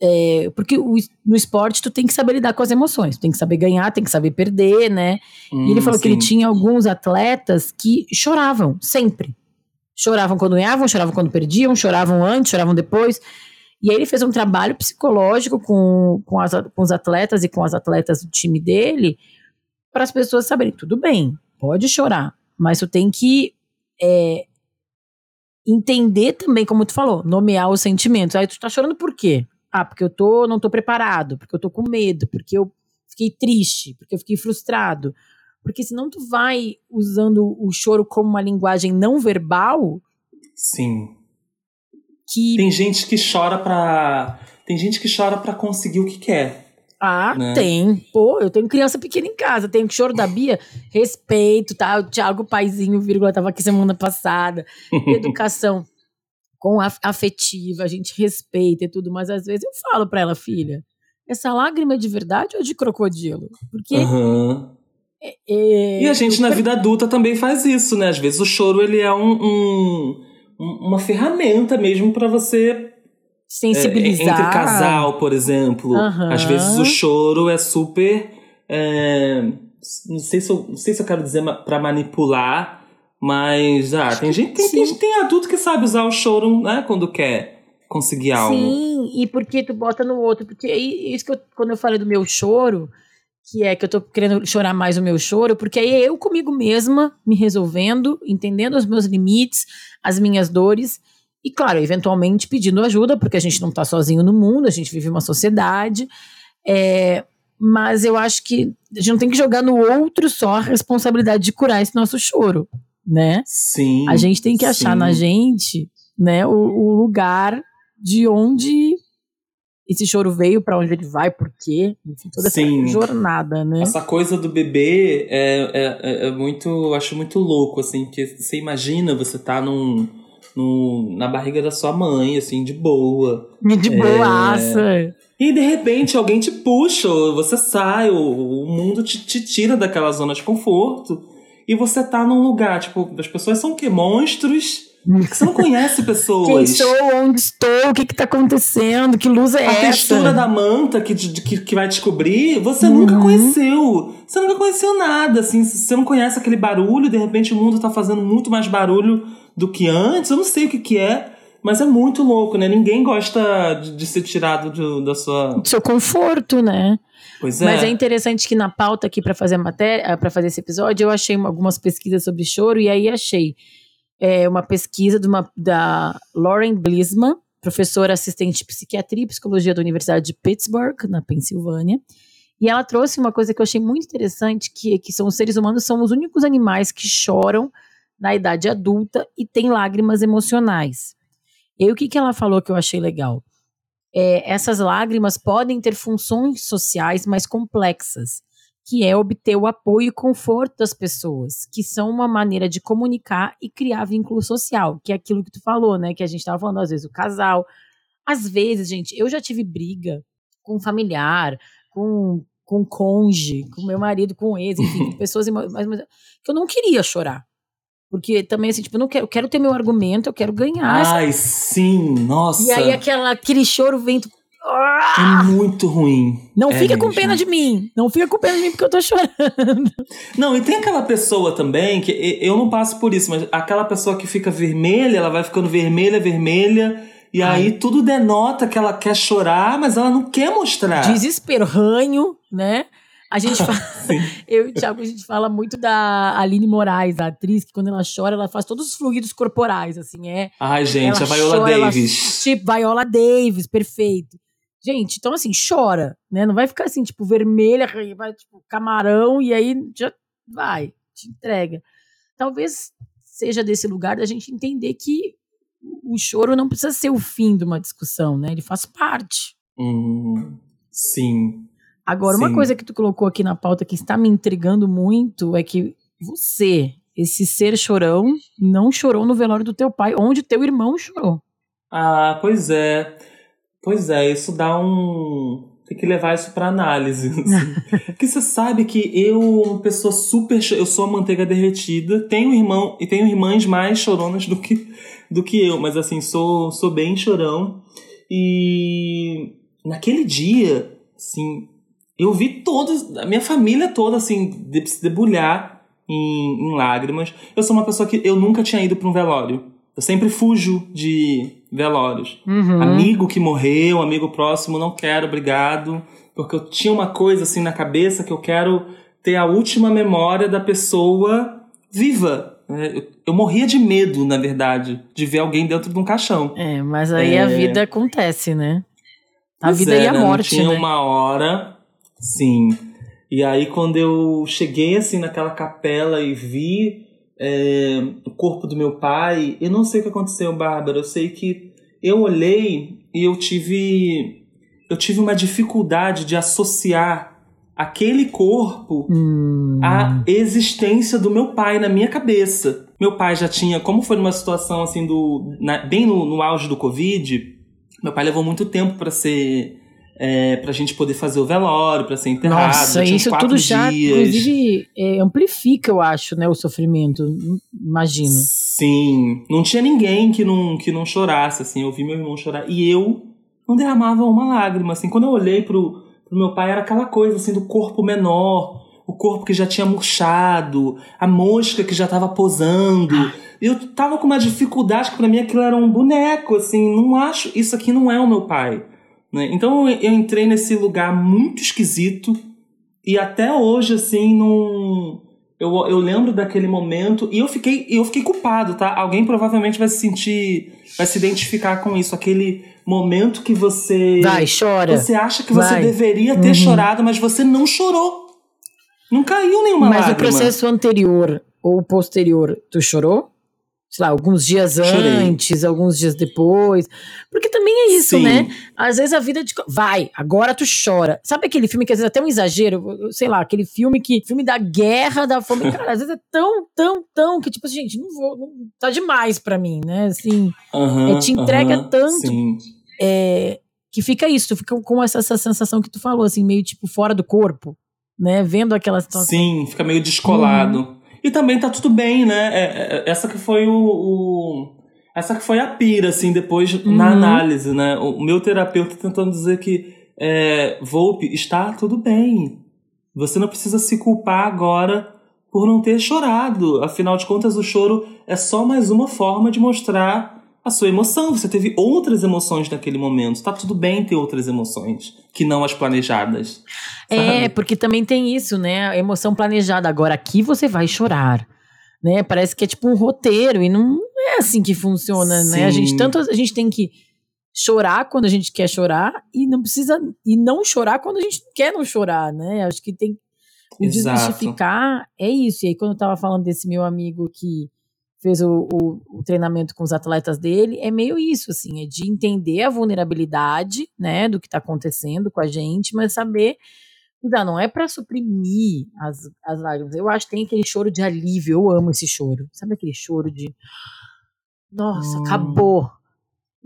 Speaker 1: é, porque o, no esporte tu tem que saber lidar com as emoções, tu tem que saber ganhar, tem que saber perder, né? Hum, e ele hum, falou sim. que ele tinha alguns atletas que choravam, sempre. Choravam quando ganhavam, choravam quando perdiam, choravam antes, choravam depois. E aí ele fez um trabalho psicológico com, com, as, com os atletas e com as atletas do time dele, para as pessoas saberem, tudo bem, pode chorar, mas tu tem que é, entender também, como tu falou, nomear os sentimentos. Aí tu tá chorando por quê? Ah, porque eu tô, não tô preparado, porque eu tô com medo, porque eu fiquei triste, porque eu fiquei frustrado. Porque senão tu vai usando o choro como uma linguagem não verbal.
Speaker 2: Sim.
Speaker 1: Que...
Speaker 2: Tem gente que chora pra. Tem gente que chora para conseguir o que quer.
Speaker 1: Ah, né? tem. Pô, eu tenho criança pequena em casa, tenho que choro da Bia, respeito, tá? O Thiago Paizinho, vírgula, tava aqui semana passada. Educação com afetiva, a gente respeita e tudo, mas às vezes eu falo pra ela, filha, essa lágrima é de verdade ou é de crocodilo? Porque.
Speaker 2: Uhum. É, é, e a gente na vida adulta também faz isso, né? Às vezes o choro ele é um, um uma ferramenta mesmo para você
Speaker 1: sensibilizar.
Speaker 2: É, entre casal, por exemplo.
Speaker 1: Uhum.
Speaker 2: Às vezes o choro é super. É, não, sei se eu, não sei se eu quero dizer para manipular, mas ah, tem gente, tem, tem, tem, adulto que sabe usar o choro né, quando quer conseguir algo.
Speaker 1: Sim, e porque tu bota no outro. Porque isso que eu, quando eu falei do meu choro, que é que eu tô querendo chorar mais o meu choro, porque aí é eu comigo mesma me resolvendo, entendendo os meus limites, as minhas dores e, claro, eventualmente pedindo ajuda, porque a gente não está sozinho no mundo, a gente vive uma sociedade. É, mas eu acho que a gente não tem que jogar no outro só a responsabilidade de curar esse nosso choro, né?
Speaker 2: Sim.
Speaker 1: A gente tem que achar sim. na gente, né, o, o, lugar de onde esse choro veio, para onde ele vai, por quê, enfim, toda sim. essa jornada, né?
Speaker 2: Essa coisa do bebê é, é, é muito, eu acho muito louco, assim, que você imagina você tá num no, na barriga da sua mãe, assim, de boa.
Speaker 1: De boaça. É...
Speaker 2: E de repente alguém te puxa, você sai, o, o mundo te, te tira daquela zona de conforto. E você tá num lugar, tipo, as pessoas são o quê? Monstros. Você não conhece pessoas.
Speaker 1: Quem sou, onde estou, o que que tá acontecendo, que luz é
Speaker 2: a
Speaker 1: essa?
Speaker 2: A textura da manta que, que, que vai descobrir, você uhum. nunca conheceu. Você nunca conheceu nada, assim. Você não conhece aquele barulho, de repente o mundo tá fazendo muito mais barulho do que antes. Eu não sei o que, que é, mas é muito louco, né? Ninguém gosta de, de ser tirado do, da sua.
Speaker 1: Do seu conforto, né?
Speaker 2: Pois é.
Speaker 1: Mas é interessante que na pauta aqui para fazer a matéria, para fazer esse episódio, eu achei algumas pesquisas sobre choro e aí achei é, uma pesquisa uma, da Lauren Blisman, professora assistente de psiquiatria e psicologia da Universidade de Pittsburgh, na Pensilvânia. E ela trouxe uma coisa que eu achei muito interessante, que, que são os seres humanos são os únicos animais que choram na idade adulta e tem lágrimas emocionais. E o que, que ela falou que eu achei legal? É, essas lágrimas podem ter funções sociais mais complexas, que é obter o apoio e conforto das pessoas, que são uma maneira de comunicar e criar vínculo social, que é aquilo que tu falou, né? Que a gente estava falando, às vezes, o casal. Às vezes, gente, eu já tive briga com um familiar, com, com conge, com meu marido, com ex, enfim, com pessoas que eu não queria chorar. Porque também, assim, tipo, eu não quero, eu quero ter meu argumento, eu quero ganhar.
Speaker 2: Ai, sim, nossa.
Speaker 1: E aí aquela, aquele choro vem.
Speaker 2: É muito ruim.
Speaker 1: Não
Speaker 2: é
Speaker 1: fica com pena de mim. Não fica com pena de mim porque eu tô chorando.
Speaker 2: Não, e tem aquela pessoa também que eu não passo por isso, mas aquela pessoa que fica vermelha, ela vai ficando vermelha, vermelha. E Ai. aí tudo denota que ela quer chorar, mas ela não quer mostrar.
Speaker 1: Desespero, ranho, né? A gente fala, eu e o Thiago, a gente fala muito da Aline Moraes, a atriz, que quando ela chora, ela faz todos os fluidos corporais, assim, é.
Speaker 2: Ai, gente, a Viola chora, Davis.
Speaker 1: Ela, tipo, Viola Davis, perfeito. Gente, então assim, chora, né? Não vai ficar assim, tipo, vermelha, vai, tipo, camarão, e aí já vai, te entrega. Talvez seja desse lugar da gente entender que o choro não precisa ser o fim de uma discussão, né? Ele faz parte.
Speaker 2: Hum, sim.
Speaker 1: Agora, Sim. uma coisa que tu colocou aqui na pauta que está me intrigando muito é que você, esse ser chorão, não chorou no velório do teu pai, onde teu irmão chorou.
Speaker 2: Ah, pois é. Pois é, isso dá um. Tem que levar isso para análise. Assim. Porque você sabe que eu, uma pessoa super. Eu sou a manteiga derretida, tenho irmão e tenho irmãs mais choronas do que, do que eu, mas assim, sou, sou bem chorão. E naquele dia, assim, eu vi todos, a minha família toda, assim, se debulhar em, em, lágrimas. Eu sou uma pessoa que eu nunca tinha ido para um velório. Eu sempre fujo de velórios.
Speaker 1: Uhum.
Speaker 2: Amigo que morreu, amigo próximo, não quero, obrigado. Porque eu tinha uma coisa assim na cabeça que eu quero ter a última memória da pessoa viva. É, eu, eu morria de medo, na verdade, de ver alguém dentro de um caixão.
Speaker 1: É, mas aí é... a vida acontece, né? A pois vida é, e a né? morte,
Speaker 2: Tinha
Speaker 1: né?
Speaker 2: uma hora Sim. E aí, quando eu cheguei assim naquela capela e vi é, o corpo do meu pai, eu não sei o que aconteceu, Bárbara. Eu sei que eu olhei e eu tive eu tive uma dificuldade de associar aquele corpo
Speaker 1: hum.
Speaker 2: à existência do meu pai na minha cabeça. Meu pai já tinha, como foi numa situação assim do na, bem no, no auge do Covid, meu pai levou muito tempo para ser é, pra gente poder fazer o velório, pra ser enterrado.
Speaker 1: Nossa, isso tudo já,
Speaker 2: dias.
Speaker 1: inclusive, é, amplifica, eu acho, né, o sofrimento, imagino.
Speaker 2: Sim, não tinha ninguém que não, que não chorasse, assim, eu vi meu irmão chorar, e eu não derramavam uma lágrima. Assim, quando eu olhei pro, pro meu pai, era aquela coisa assim do corpo menor, o corpo que já tinha murchado, a mosca que já estava posando. Eu tava com uma dificuldade que para mim aquilo era um boneco, assim, não acho, isso aqui não é o meu pai. Né? Então eu entrei nesse lugar muito esquisito e até hoje, assim, não. Eu, eu lembro daquele momento e eu fiquei, eu fiquei culpado, tá? Alguém provavelmente vai se sentir, vai se identificar com isso. Aquele momento que você.
Speaker 1: Vai, chora.
Speaker 2: Você acha que você vai. deveria ter uhum. chorado, mas você não chorou. Não caiu nenhuma
Speaker 1: mas
Speaker 2: lágrima.
Speaker 1: Mas o processo anterior ou posterior, tu chorou? Sei lá, alguns dias Chorei. antes, alguns dias depois. Porque também é isso, Sim. né? Às vezes a vida de. Vai, agora tu chora. Sabe aquele filme que às vezes é até um exagero? Sei lá, aquele filme que. Filme da guerra, da fome. Cara, às vezes é tão, tão, tão que, tipo, gente, não vou. Não, tá demais pra mim, né? Assim.
Speaker 2: Uh -huh,
Speaker 1: te entrega tanto. É, que fica isso, tu fica com essa, essa sensação que tu falou, assim, meio tipo fora do corpo, né? Vendo aquela situação.
Speaker 2: Sim, fica meio descolado. Uhum. E também tá tudo bem, né? É, é, essa que foi o, o, Essa que foi a pira, assim, depois uhum. na análise, né? O, meu terapeuta tentando dizer que é, Volpe, está tudo bem. Você não precisa se culpar agora por não ter chorado. Afinal de contas, o choro é só mais uma forma de mostrar a sua emoção. Você teve outras emoções naquele momento. Tá tudo bem ter outras emoções que não as planejadas.
Speaker 1: É, sabe? É, porque também tem isso, né? A emoção planejada. Agora aqui você vai chorar. Né? Parece que é tipo um roteiro e não é assim que funciona, Sim. né? A gente tanto a gente tem que chorar quando a gente quer chorar e não precisa e não chorar quando a gente quer não chorar, né? Acho que tem que desmistificar é isso. E aí quando eu tava falando desse meu amigo que fez o, o, o, treinamento com os atletas dele, é meio isso, assim, é de entender a vulnerabilidade, né, do que está acontecendo com a gente, mas saber, não, não é para suprimir as, as lágrimas. Eu acho que tem aquele choro de alívio, eu amo esse choro. Sabe aquele choro de, nossa, hum. acabou,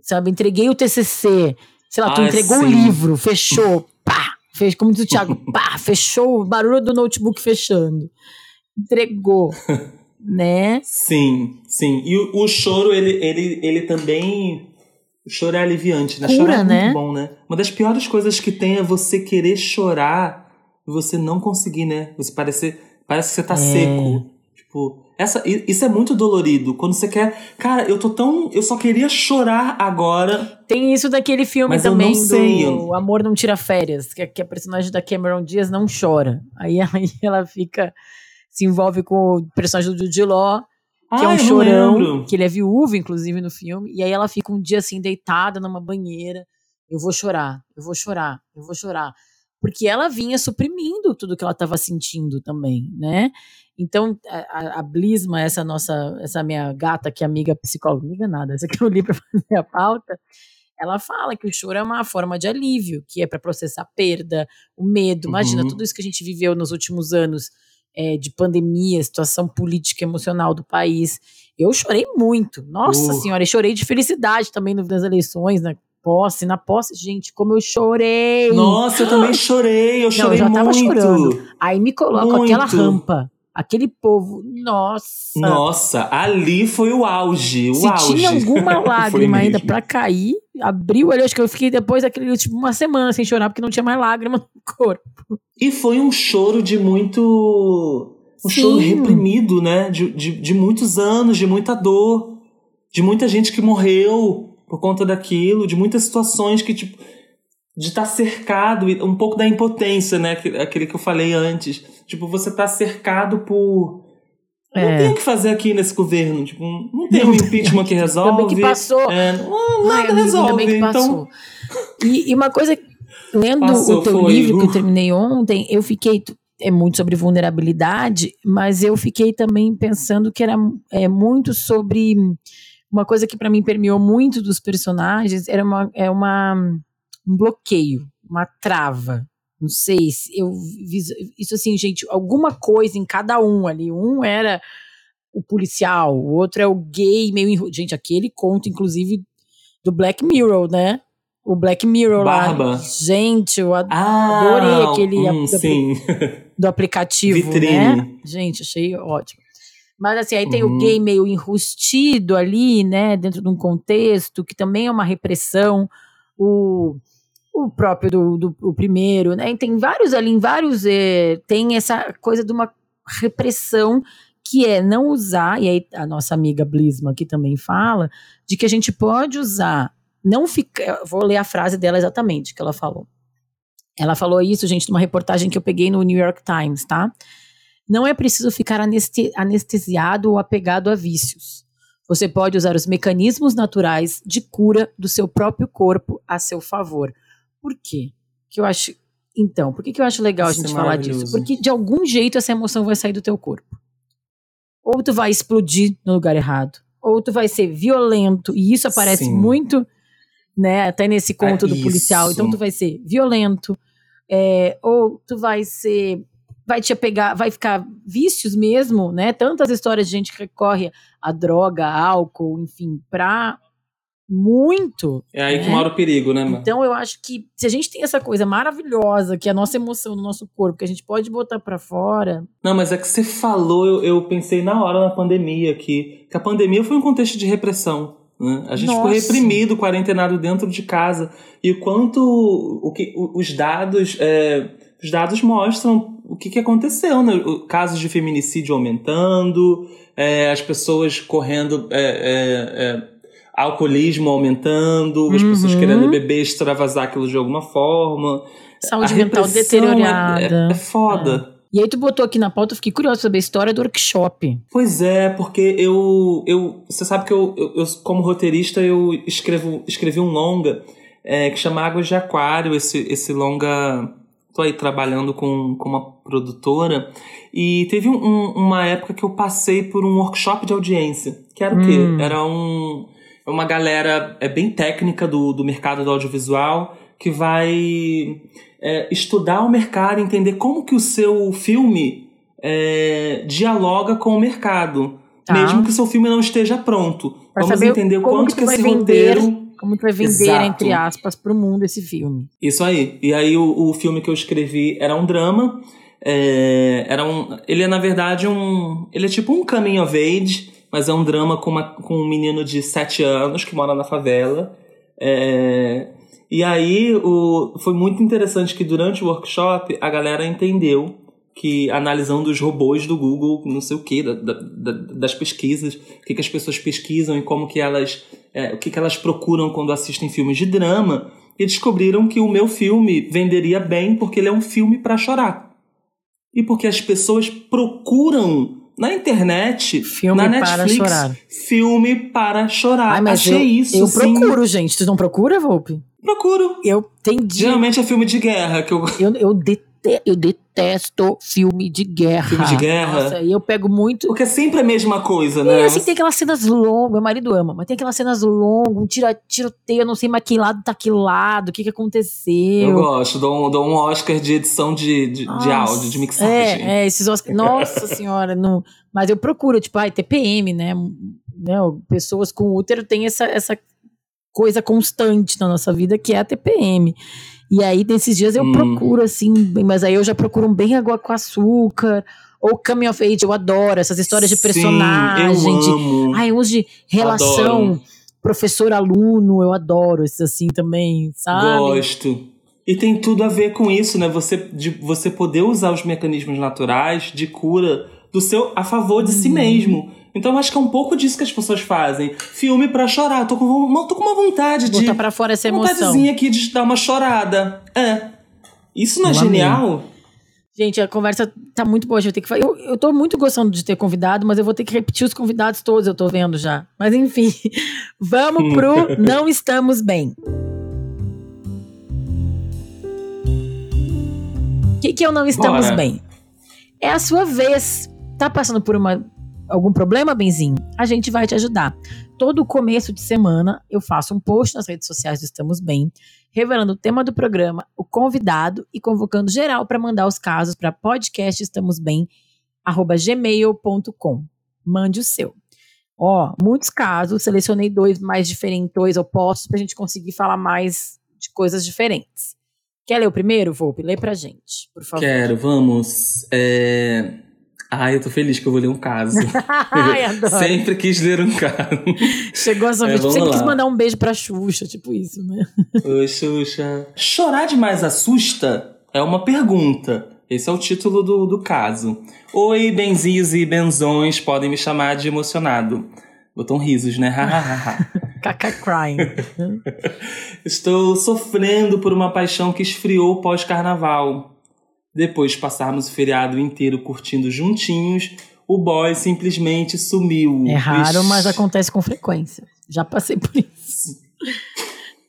Speaker 1: sabe, entreguei o TCC, sei lá, tu ah, entregou o livro, fechou, pá, fez, como diz o Thiago, pá, fechou o barulho do notebook fechando. Entregou. né?
Speaker 2: Sim, sim. E o, o, choro, ele, ele, ele também. O choro é aliviante, né?
Speaker 1: Cura,
Speaker 2: chorar é
Speaker 1: né?
Speaker 2: muito bom, né? Uma das piores coisas que tem é você querer chorar e você não conseguir, né? Você parece, parece que você tá é. seco. Tipo, essa, isso é muito dolorido. Quando você quer. Cara, eu tô tão. Eu só queria chorar agora.
Speaker 1: Tem isso daquele filme
Speaker 2: mas
Speaker 1: também.
Speaker 2: Eu não sei.
Speaker 1: Do O Amor Não Tira Férias, que, que a personagem da Cameron Diaz não chora. Aí, aí ela fica se envolve com o personagem do Jude Law, que é um chorão, que ele é viúvo, inclusive, no filme. E aí ela fica um dia assim, deitada numa banheira. Eu vou chorar, eu vou chorar, eu vou chorar. Porque ela vinha suprimindo tudo que ela estava sentindo também, né? Então, a, a Blisma, essa nossa, essa minha gata que é amiga psicóloga, amiga nada, essa que eu li para fazer a pauta, ela fala que o choro é uma forma de alívio, que é para processar a perda, o medo. Imagina uhum. tudo isso que a gente viveu nos últimos anos é, de pandemia, situação política e emocional do país. Eu chorei muito, nossa uh. senhora, e chorei de felicidade também nas eleições, na posse, na posse, gente, como eu chorei.
Speaker 2: Nossa, eu também chorei, eu chorei Não, eu já tava muito. chorando.
Speaker 1: Aí me coloca aquela rampa Aquele povo, nossa.
Speaker 2: Nossa, ali foi o auge, o
Speaker 1: Se
Speaker 2: auge.
Speaker 1: tinha alguma lágrima ainda para cair, abriu ali, acho que eu fiquei depois daquele, tipo, uma semana sem chorar, porque não tinha mais lágrima no corpo.
Speaker 2: E foi um choro de muito. Um Sim. choro reprimido, né? De, de, de muitos anos, de muita dor, de muita gente que morreu por conta daquilo, de muitas situações que, tipo de estar tá cercado, um pouco da impotência, né? Aquele que eu falei antes. Tipo, você tá cercado por. Não é. tem o que fazer aqui nesse governo. Tipo, não tem um impeachment que resolve.
Speaker 1: Também que passou.
Speaker 2: É, nada Ai, resolve. Então.
Speaker 1: E, e, uma coisa, lendo passou, o teu foi. livro que eu terminei ontem, eu fiquei. É muito sobre vulnerabilidade, mas eu fiquei também pensando que era é, muito sobre. Uma coisa que para mim permeou muito dos personagens era uma, é uma um bloqueio, uma trava. Não sei se eu isso assim, gente, alguma coisa em cada um ali. Um era o policial, o outro é o gay meio gente, aquele conto inclusive do Black Mirror, né? O Black Mirror
Speaker 2: Barba.
Speaker 1: lá. Gente, eu ah, adorei ah, aquele
Speaker 2: hum,
Speaker 1: do, do, aplicativo,
Speaker 2: Vitrine.
Speaker 1: né? Gente, achei ótimo. Mas assim, aí tem uhum. o gay meio enrustido ali, né, dentro de um contexto que também é uma repressão o, o próprio do, do o primeiro, né? Tem vários ali, em vários é, tem essa coisa de uma repressão que é não usar, e aí a nossa amiga Blisma aqui também fala, de que a gente pode usar, não ficar, vou ler a frase dela exatamente, que ela falou. Ela falou isso, gente, numa reportagem que eu peguei no New York Times, tá? Não é preciso ficar anestesiado ou apegado a vícios. Você pode usar os mecanismos naturais de cura do seu próprio corpo a seu favor. Por quê? Que eu acho. Então, por que, que eu acho legal Isso a gente é falar disso? Porque de algum jeito essa emoção vai sair do teu corpo. Ou tu vai explodir no lugar errado, ou tu vai ser violento, e isso aparece Sim. muito, né, até nesse conto é do policial. Então tu vai ser violento, é, ou tu vai ser vai te apegar, vai ficar vícios mesmo, né? Tantas histórias de gente que recorre a droga, álcool, enfim, pra muito.
Speaker 2: É aí
Speaker 1: né?
Speaker 2: que mora o perigo, né,
Speaker 1: mano? Então eu acho que se a gente tem essa coisa maravilhosa, que é a nossa emoção no nosso corpo, que a gente pode botar para fora.
Speaker 2: Não, mas é que você falou, eu, eu, pensei na hora na pandemia que, que a pandemia foi um contexto de repressão. Né? A gente Nossa. foi reprimido, quarentenado dentro de casa. E o quanto o que, os dados. É, os dados mostram o que, que aconteceu, né? Casos de feminicídio aumentando, é, as pessoas correndo. É, é, é alcoolismo aumentando, as pessoas uhum. querendo beber, extravasar aquilo de alguma forma.
Speaker 1: Saúde mental deteriorada.
Speaker 2: É, é, é foda.
Speaker 1: É. E aí tu botou aqui na pauta, eu fiquei curioso sobre a história do workshop.
Speaker 2: Pois é, porque eu. eu você sabe que eu, eu, eu como roteirista, eu escrevo, escrevi um longa é, que chama Águas de Aquário, esse, esse longa. Tô aí trabalhando com, com uma produtora. E teve um, uma época que eu passei por um workshop de audiência. Que era o quê? Hum. Era um é uma galera é bem técnica do, do mercado do audiovisual que vai é, estudar o mercado, entender como que o seu filme é, dialoga com o mercado, tá. mesmo que o seu filme não esteja pronto.
Speaker 1: Pra Vamos entender quanto que, que esse vender, roteiro como tu vai vender, Exato. entre aspas, para o mundo esse filme.
Speaker 2: Isso aí. E aí o, o filme que eu escrevi era um drama. É, era um, ele é na verdade um, ele é tipo um coming of age mas é um drama com, uma, com um menino de 7 anos que mora na favela. É, e aí o, foi muito interessante que durante o workshop a galera entendeu que analisando os robôs do Google, não sei o que, da, da, das pesquisas, o que, que as pessoas pesquisam e como que elas, é, o que, que elas procuram quando assistem filmes de drama, e descobriram que o meu filme venderia bem porque ele é um filme para chorar. E porque as pessoas procuram na internet,
Speaker 1: filme
Speaker 2: na Netflix,
Speaker 1: para chorar.
Speaker 2: filme para chorar.
Speaker 1: Ai, mas
Speaker 2: Achei
Speaker 1: eu,
Speaker 2: isso.
Speaker 1: Eu sim. procuro, gente. Tu não procura, Volpe?
Speaker 2: Procuro.
Speaker 1: Eu entendi.
Speaker 2: Geralmente é filme de guerra que eu.
Speaker 1: Eu, eu eu detesto filme de guerra.
Speaker 2: Filme de guerra?
Speaker 1: Nossa, e eu pego muito.
Speaker 2: Porque é sempre a mesma coisa, né?
Speaker 1: E assim, tem aquelas cenas longas, meu marido ama, mas tem aquelas cenas longas, um tira, tiroteio, eu não sei mais que lado tá que lado, o que que aconteceu.
Speaker 2: Eu gosto, dou um, dou um Oscar de edição de, de, de áudio, de mixagem.
Speaker 1: É, é esses Oscars. Nossa senhora, não. Mas eu procuro, tipo, ai, TPM, né? né? Pessoas com útero têm essa, essa coisa constante na nossa vida que é a TPM. E aí, nesses dias, eu hum. procuro, assim, mas aí eu já procuro um bem água com açúcar. Ou Coming of Age, eu adoro essas histórias de personagem.
Speaker 2: Sim,
Speaker 1: de, ai, uns de relação professor-aluno, eu adoro esses assim também, sabe?
Speaker 2: Gosto. E tem tudo a ver com isso, né? Você, de você poder usar os mecanismos naturais de cura do seu a favor de si uhum. mesmo. Então eu acho que é um pouco disso que as pessoas fazem. Filme para chorar. Tô com, tô com uma vontade de.
Speaker 1: Botar pra fora essa emoção.
Speaker 2: Vontadezinha aqui de dar uma chorada. É. Isso não é genial?
Speaker 1: Gente, a conversa tá muito boa. Vai ter que eu, eu tô muito gostando de ter convidado, mas eu vou ter que repetir os convidados todos, eu tô vendo já. Mas enfim, vamos pro Não Estamos Bem. O que, que é o Não Estamos Bora. Bem? É a sua vez. Tá passando por uma algum problema, Benzinho? A gente vai te ajudar. Todo começo de semana eu faço um post nas redes sociais do Estamos Bem, revelando o tema do programa, o convidado e convocando geral para mandar os casos para podcastestamosbem@gmail.com. Mande o seu. Ó, muitos casos, selecionei dois mais diferentes, opostos, para a gente conseguir falar mais de coisas diferentes. Quer ler o primeiro, Volpe? Lê pra gente, por favor.
Speaker 2: Quero, vamos. É... Ai, eu tô feliz que eu vou ler um caso.
Speaker 1: Ai, adoro.
Speaker 2: Sempre quis ler um caso.
Speaker 1: Chegou essa
Speaker 2: É,
Speaker 1: vez, sempre quis
Speaker 2: lá.
Speaker 1: mandar um beijo pra Xuxa, tipo isso, né?
Speaker 2: Oi, Xuxa. Chorar demais assusta? É uma pergunta. Esse é o título do, do caso. Oi, benzinhos e benzões, podem me chamar de emocionado. Botam risos, né?
Speaker 1: Caca crying.
Speaker 2: Estou sofrendo por uma paixão que esfriou pós-carnaval. Depois de passarmos o feriado inteiro curtindo juntinhos, o boy simplesmente sumiu.
Speaker 1: É raro,
Speaker 2: Ixi.
Speaker 1: mas acontece com frequência. Já passei por isso.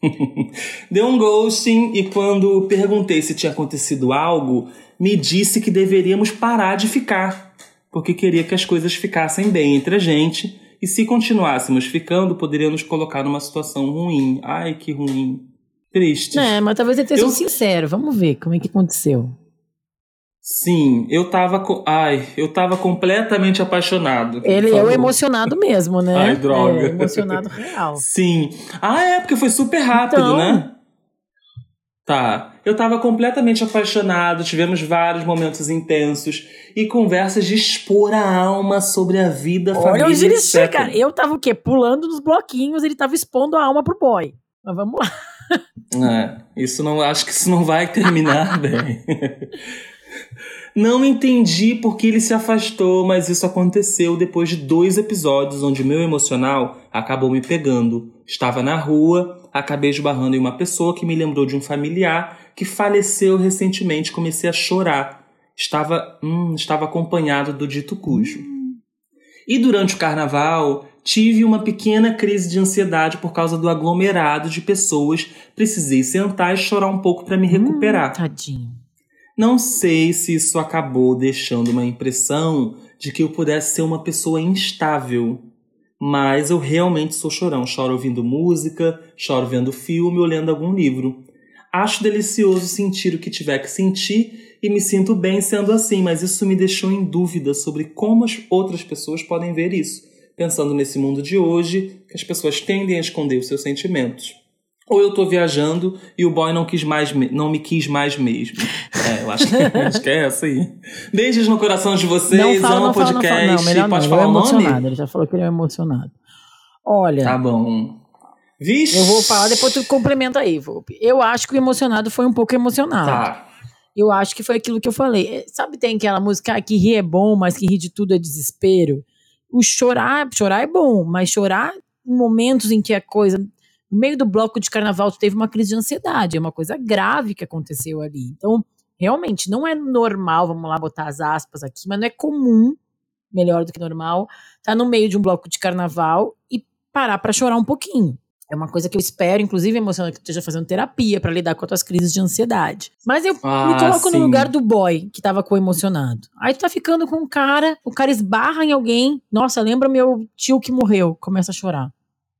Speaker 2: Deu um ghosting e quando perguntei se tinha acontecido algo, me disse que deveríamos parar de ficar, porque queria que as coisas ficassem bem entre a gente e se continuássemos ficando, poderia nos colocar numa situação ruim. Ai, que ruim. Triste.
Speaker 1: É, mas talvez ele tenha
Speaker 2: Eu-
Speaker 1: sido sincero. Vamos ver como é que aconteceu.
Speaker 2: Sim, eu tava. co- Ai, eu tava completamente apaixonado.
Speaker 1: Ele é o emocionado mesmo, né?
Speaker 2: Ai, droga.
Speaker 1: É, emocionado real.
Speaker 2: Sim. Ah, é, porque foi super rápido,
Speaker 1: Então.
Speaker 2: né? Tá. Eu tava completamente apaixonado, tivemos vários momentos intensos e conversas de expor a alma sobre a vida,
Speaker 1: Olha
Speaker 2: família,
Speaker 1: onde ele chega. Eu tava o quê? Pulando nos bloquinhos, ele tava expondo a alma pro boy. Mas vamos lá.
Speaker 2: É, isso não, acho que isso não vai terminar bem. Não entendi por que ele se afastou, mas isso aconteceu depois de dois episódios onde meu emocional acabou me pegando. Estava na rua, acabei esbarrando em uma pessoa que me lembrou de um familiar que faleceu recentemente. Comecei a chorar. Estava, hum, estava acompanhado do dito cujo. E durante o carnaval, tive uma pequena crise de ansiedade por causa do aglomerado de pessoas. Precisei sentar e chorar um pouco para me recuperar.
Speaker 1: Hum, tadinho.
Speaker 2: Não sei se isso acabou deixando uma impressão de que eu pudesse ser uma pessoa instável. Mas eu realmente sou chorão. Choro ouvindo música, choro vendo filme ou lendo algum livro. Acho delicioso sentir o que tiver que sentir e me sinto bem sendo assim, mas isso me deixou em dúvida sobre como as outras pessoas podem ver isso. Pensando nesse mundo de hoje, que as pessoas tendem a esconder os seus sentimentos. Ou eu tô viajando e o boy não quis mais, me- não me quis mais mesmo. É, eu acho que, acho que é essa aí. Beijos no coração de vocês,
Speaker 1: não fala,
Speaker 2: amo
Speaker 1: não
Speaker 2: o
Speaker 1: fala, não
Speaker 2: podcast.
Speaker 1: fala. Não, melhor
Speaker 2: Pode
Speaker 1: não.
Speaker 2: falar
Speaker 1: é
Speaker 2: o nome?
Speaker 1: Ele já falou que ele é emocionado. Olha,
Speaker 2: Tá bom. Vixe!
Speaker 1: eu vou falar, depois tu complementa aí, Volpe. Eu acho que o emocionado foi um pouco emocionado.
Speaker 2: Tá.
Speaker 1: Eu acho que foi aquilo que eu falei. É, Sabe, tem aquela música ah, que rir é bom, mas que rir de tudo é desespero. O chorar, chorar é bom, mas chorar em momentos em que a coisa. No meio do bloco de carnaval, tu teve uma crise de ansiedade. É uma coisa grave que aconteceu ali. Então, realmente, não é normal, vamos lá botar as aspas aqui, mas não é comum, melhor do que normal, tá no meio de um bloco de carnaval e parar pra chorar um pouquinho. É uma coisa que eu espero, inclusive emocionante, que tu esteja fazendo terapia pra lidar com as tuas crises de ansiedade. Mas eu
Speaker 2: Ah,
Speaker 1: me coloco
Speaker 2: sim.
Speaker 1: no lugar do boy que tava com o emocionado. Aí tu tá ficando com um cara, o cara esbarra em alguém. Nossa, lembra meu tio que morreu. Começa a chorar.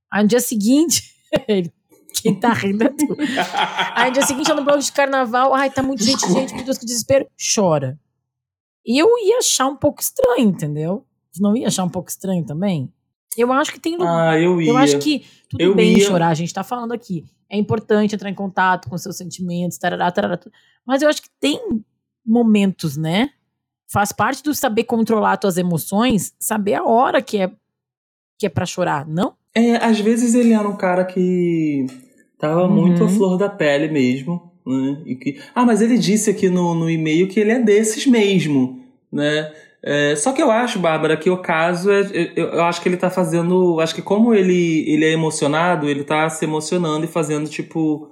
Speaker 1: Aí no dia seguinte, quem tá rindo é tu. Aí no dia seguinte, no bloco de carnaval, ai, tá muito gente, gente, meu Deus, que desespero. Chora. E eu ia achar um pouco estranho, entendeu? Não ia achar um pouco estranho também? Eu acho que tem lugar.
Speaker 2: Ah, eu ia.
Speaker 1: Eu acho que tudo
Speaker 2: Eu
Speaker 1: bem
Speaker 2: ia-
Speaker 1: chorar, a gente tá falando aqui. É importante entrar em contato com seus sentimentos, tarará, tarará, tudo. mas eu acho que tem momentos, né? Faz parte do saber controlar tuas emoções, saber a hora que é que é para chorar, não?
Speaker 2: É, às vezes ele era um cara que tava
Speaker 1: Uhum.
Speaker 2: muito à flor da pele mesmo, né? E que... Ah, mas ele disse aqui no, no e-mail que ele é desses mesmo, né? É, só que eu acho, Bárbara, que o caso é. Eu, eu acho que ele tá fazendo. Acho que como ele, ele é emocionado, ele tá se emocionando e fazendo, tipo,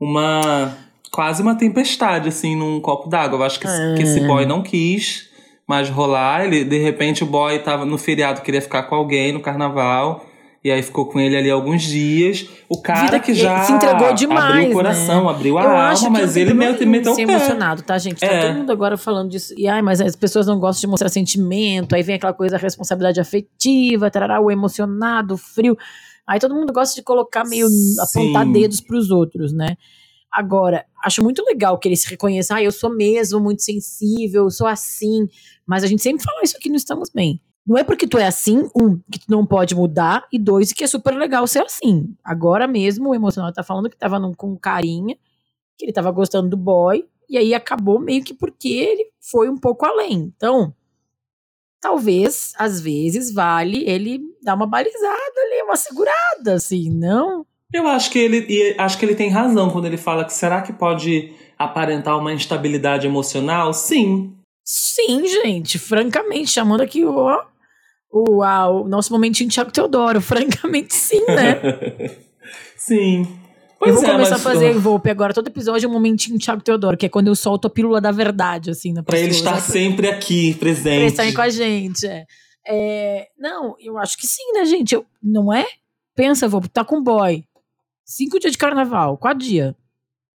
Speaker 2: uma. Quase uma tempestade, assim, num copo d'água. Eu acho que, esse- que esse
Speaker 1: Ah.
Speaker 2: boy não quis mais rolar. Ele, de repente, o boy tava no feriado, queria ficar com alguém no carnaval. E aí ficou com ele ali alguns dias. O cara que já
Speaker 1: se entregou demais,
Speaker 2: abriu o coração,
Speaker 1: né?
Speaker 2: abriu a
Speaker 1: eu
Speaker 2: alma, mas
Speaker 1: não
Speaker 2: ele
Speaker 1: problema
Speaker 2: meteu, pé.
Speaker 1: emocionado, tá, gente? Tá
Speaker 2: É.
Speaker 1: todo mundo agora falando disso. E ai, mas as pessoas não gostam de mostrar sentimento, aí vem aquela coisa da responsabilidade afetiva, tarará, o emocionado, o frio. Aí todo mundo gosta de colocar meio apontar
Speaker 2: Sim.
Speaker 1: dedos pros outros, né? Agora, acho muito legal que ele se reconheça, ah, eu sou mesmo muito sensível, eu sou assim, mas a gente sempre fala isso aqui no Estamos Bem. Não é porque tu é assim, um, que tu não pode mudar, e dois, que é super legal ser assim. Agora mesmo, o emocional tá falando que tava num- com carinha, que ele tava gostando do boy, e aí acabou meio que porque ele foi um pouco além. Então, talvez, às vezes, vale ele dar uma balizada ali, uma segurada, assim, não?
Speaker 2: Eu acho que ele acho que ele tem razão quando ele fala que será que pode aparentar uma instabilidade emocional? Sim.
Speaker 1: Sim, gente, francamente, chamando aqui o, o nosso momentinho Thiago Teodoro, francamente sim, né?
Speaker 2: sim.
Speaker 1: Pois eu vou é, começar mas... a fazer Volpe agora, todo episódio é um momentinho Thiago Teodoro, que é quando eu solto a pílula da verdade, assim, na
Speaker 2: Pra ele estar sempre aqui, presente. Pra
Speaker 1: estar aí com a gente, é. é. Não, eu acho que sim, né, gente? Eu, não é? Pensa, Volpe, tá com boy. Cinco dias de carnaval, quatro dias.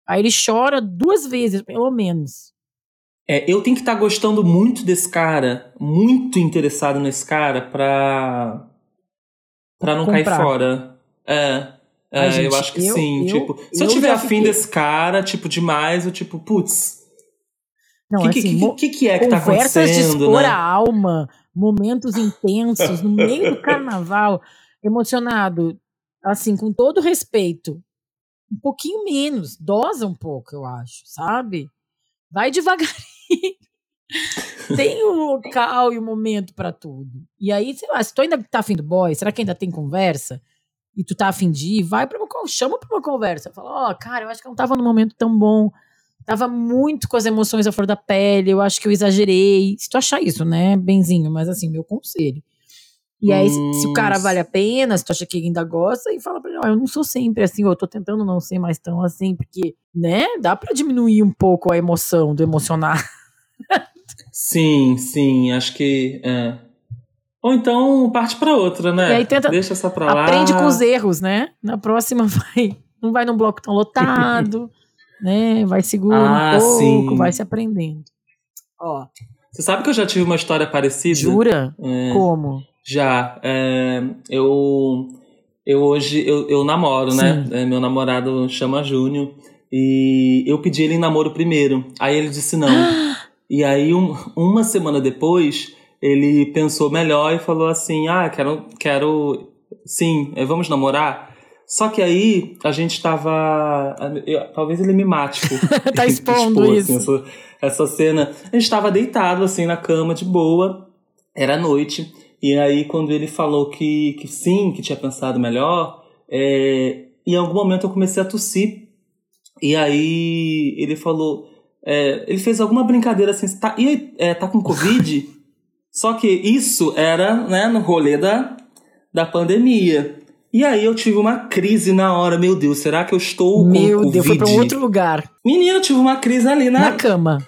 Speaker 1: Aí ele chora duas vezes, pelo menos.
Speaker 2: É, eu tenho que estar tá gostando muito desse cara, muito interessado nesse cara pra, pra não Comprar. cair fora. É. É, Ai, gente, eu acho que eu, sim. Eu, tipo, se eu, eu tiver afim fiquei... desse cara, tipo, demais, eu tipo, putz. Não, que, assim, que, que, que, é que tá acontecendo? Conversas de expor
Speaker 1: né? a alma, momentos intensos, no meio do carnaval, emocionado, assim, com todo respeito. Um pouquinho menos, dosa um pouco, eu acho, sabe? Vai devagarinho. tem o local e o momento para tudo. E aí, sei lá, se tu ainda tá afim do boy, será que ainda tem conversa? e tu tá afim de ir, vai pra uma chama pra uma conversa. Fala, ó, oh, cara, eu acho que eu não tava num momento tão bom. Tava muito com as emoções à flor da pele, eu acho que eu exagerei. Se tu achar isso, né, benzinho, mas assim, meu conselho. E aí, hum. se, se, o cara vale a pena, se tu acha que ainda gosta, e fala pra ele, ó, eu não sou sempre assim, eu tô tentando não ser mais tão assim, porque, né, dá pra diminuir um pouco a emoção, do emocionar.
Speaker 2: Sim, sim, acho que, é. Ou então parte para outra, né?
Speaker 1: E aí tenta, Deixa essa pra lá. Aprende com os erros, né? Na próxima vai, não vai num bloco tão lotado, né? Vai seguro ah, um pouco, sim. vai se aprendendo. Ó.
Speaker 2: Você sabe que eu já tive uma história parecida?
Speaker 1: Jura? É, Como?
Speaker 2: Já. É, eu, eu hoje eu, eu namoro, né? sim. né? É, meu namorado chama Júnior. E eu pedi ele em namoro primeiro. Aí ele disse não. e aí, um, uma semana depois, ele pensou melhor e falou assim: Ah, quero, quero. Sim, eh, vamos namorar? Só que aí a gente estava. Talvez ele me mate por.
Speaker 1: tá expondo expor, assim,
Speaker 2: isso. Assim, essa, essa cena. A gente estava deitado assim na cama de boa, era noite. E aí, quando ele falou que, que sim, que tinha pensado melhor, é, em algum momento eu comecei a tossir. E aí ele falou. É, ele fez alguma brincadeira assim, tá, e é, tá com Covid? Só que isso era né, no rolê da, da pandemia. E aí eu tive uma crise na hora, meu Deus, será que eu estou com Meu Covid? Deus,
Speaker 1: foi pra um outro lugar.
Speaker 2: Menina, eu tive uma crise ali na...
Speaker 1: Na cama.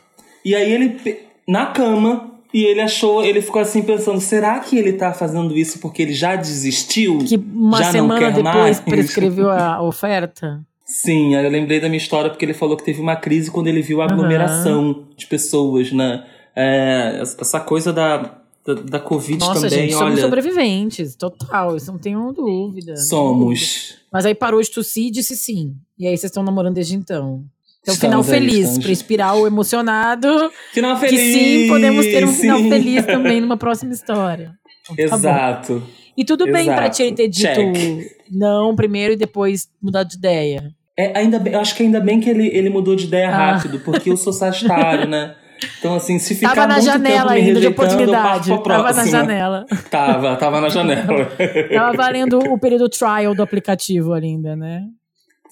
Speaker 2: E aí ele, na cama, e ele achou, ele ficou assim pensando, será que ele tá fazendo isso porque ele já desistiu?
Speaker 1: Que uma
Speaker 2: já
Speaker 1: semana depois mais? prescreveu a oferta?
Speaker 2: Sim, eu lembrei da minha história porque ele falou que teve uma crise quando ele viu a aglomeração uhum. de pessoas, né? É, essa coisa da, da, da Covid
Speaker 1: Nossa,
Speaker 2: também,
Speaker 1: gente,
Speaker 2: olha...
Speaker 1: somos sobreviventes, total, isso não tenho dúvida.
Speaker 2: Somos.
Speaker 1: Dúvida. Mas aí parou de tossir e disse sim. E aí vocês estão namorando desde então. Então, final feliz, estamos... para inspirar o emocionado.
Speaker 2: Final feliz!
Speaker 1: Que sim, podemos ter um sim. final feliz também numa próxima história.
Speaker 2: Então, tá Exato.
Speaker 1: Bom. E tudo Exato. bem pra ti ter dito Check. não primeiro e depois mudar de ideia.
Speaker 2: É, ainda bem, eu acho que ainda bem que ele, ele mudou de ideia ah. rápido, porque eu sou sagitário, né? Então, assim, se ficar tava na muito janela tempo me ainda de oportunidade. Eu tava na
Speaker 1: janela.
Speaker 2: Tava, tava na janela.
Speaker 1: tava valendo o período trial do aplicativo ainda, né?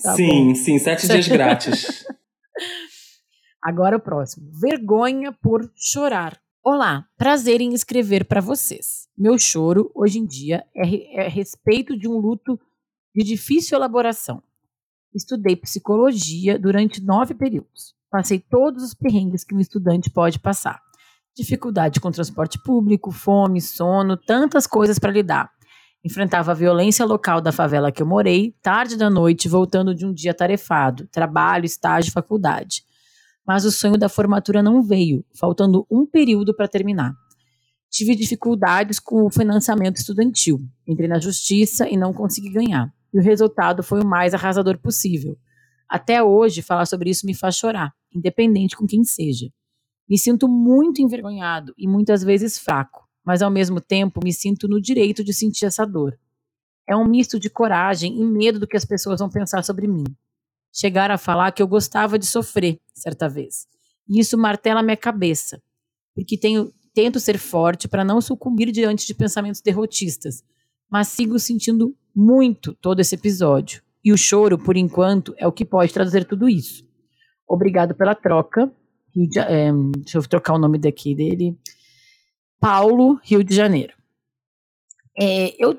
Speaker 2: Tá sim, bom. sim, sete dias grátis.
Speaker 1: Agora o próximo. Vergonha por chorar. Olá, prazer em escrever para vocês. Meu choro, hoje em dia, é, é respeito de um luto de difícil elaboração. Estudei psicologia durante nove períodos. Passei todos os perrengues que um estudante pode passar. Dificuldade com transporte público, fome, sono, tantas coisas para lidar. Enfrentava a violência local da favela que eu morei, tarde da noite, voltando de um dia tarefado, trabalho, estágio, faculdade. Mas o sonho da formatura não veio, faltando um período para terminar. Tive dificuldades com o financiamento estudantil. Entrei na justiça e não consegui ganhar. E o resultado foi o mais arrasador possível. Até hoje, falar sobre isso me faz chorar, independente com quem seja. Me sinto muito envergonhado e muitas vezes fraco, mas ao mesmo tempo me sinto no direito de sentir essa dor. É um misto de coragem e medo do que as pessoas vão pensar sobre mim. Chegar a falar que eu gostava de sofrer, certa vez. E isso martela minha cabeça, porque tenho, tento ser forte para não sucumbir diante de pensamentos derrotistas, mas sigo sentindo muito todo esse episódio. E o choro, por enquanto, é o que pode trazer tudo isso. Obrigado pela troca. É, deixa eu trocar o nome daqui dele. Paulo, Rio de Janeiro. É, eu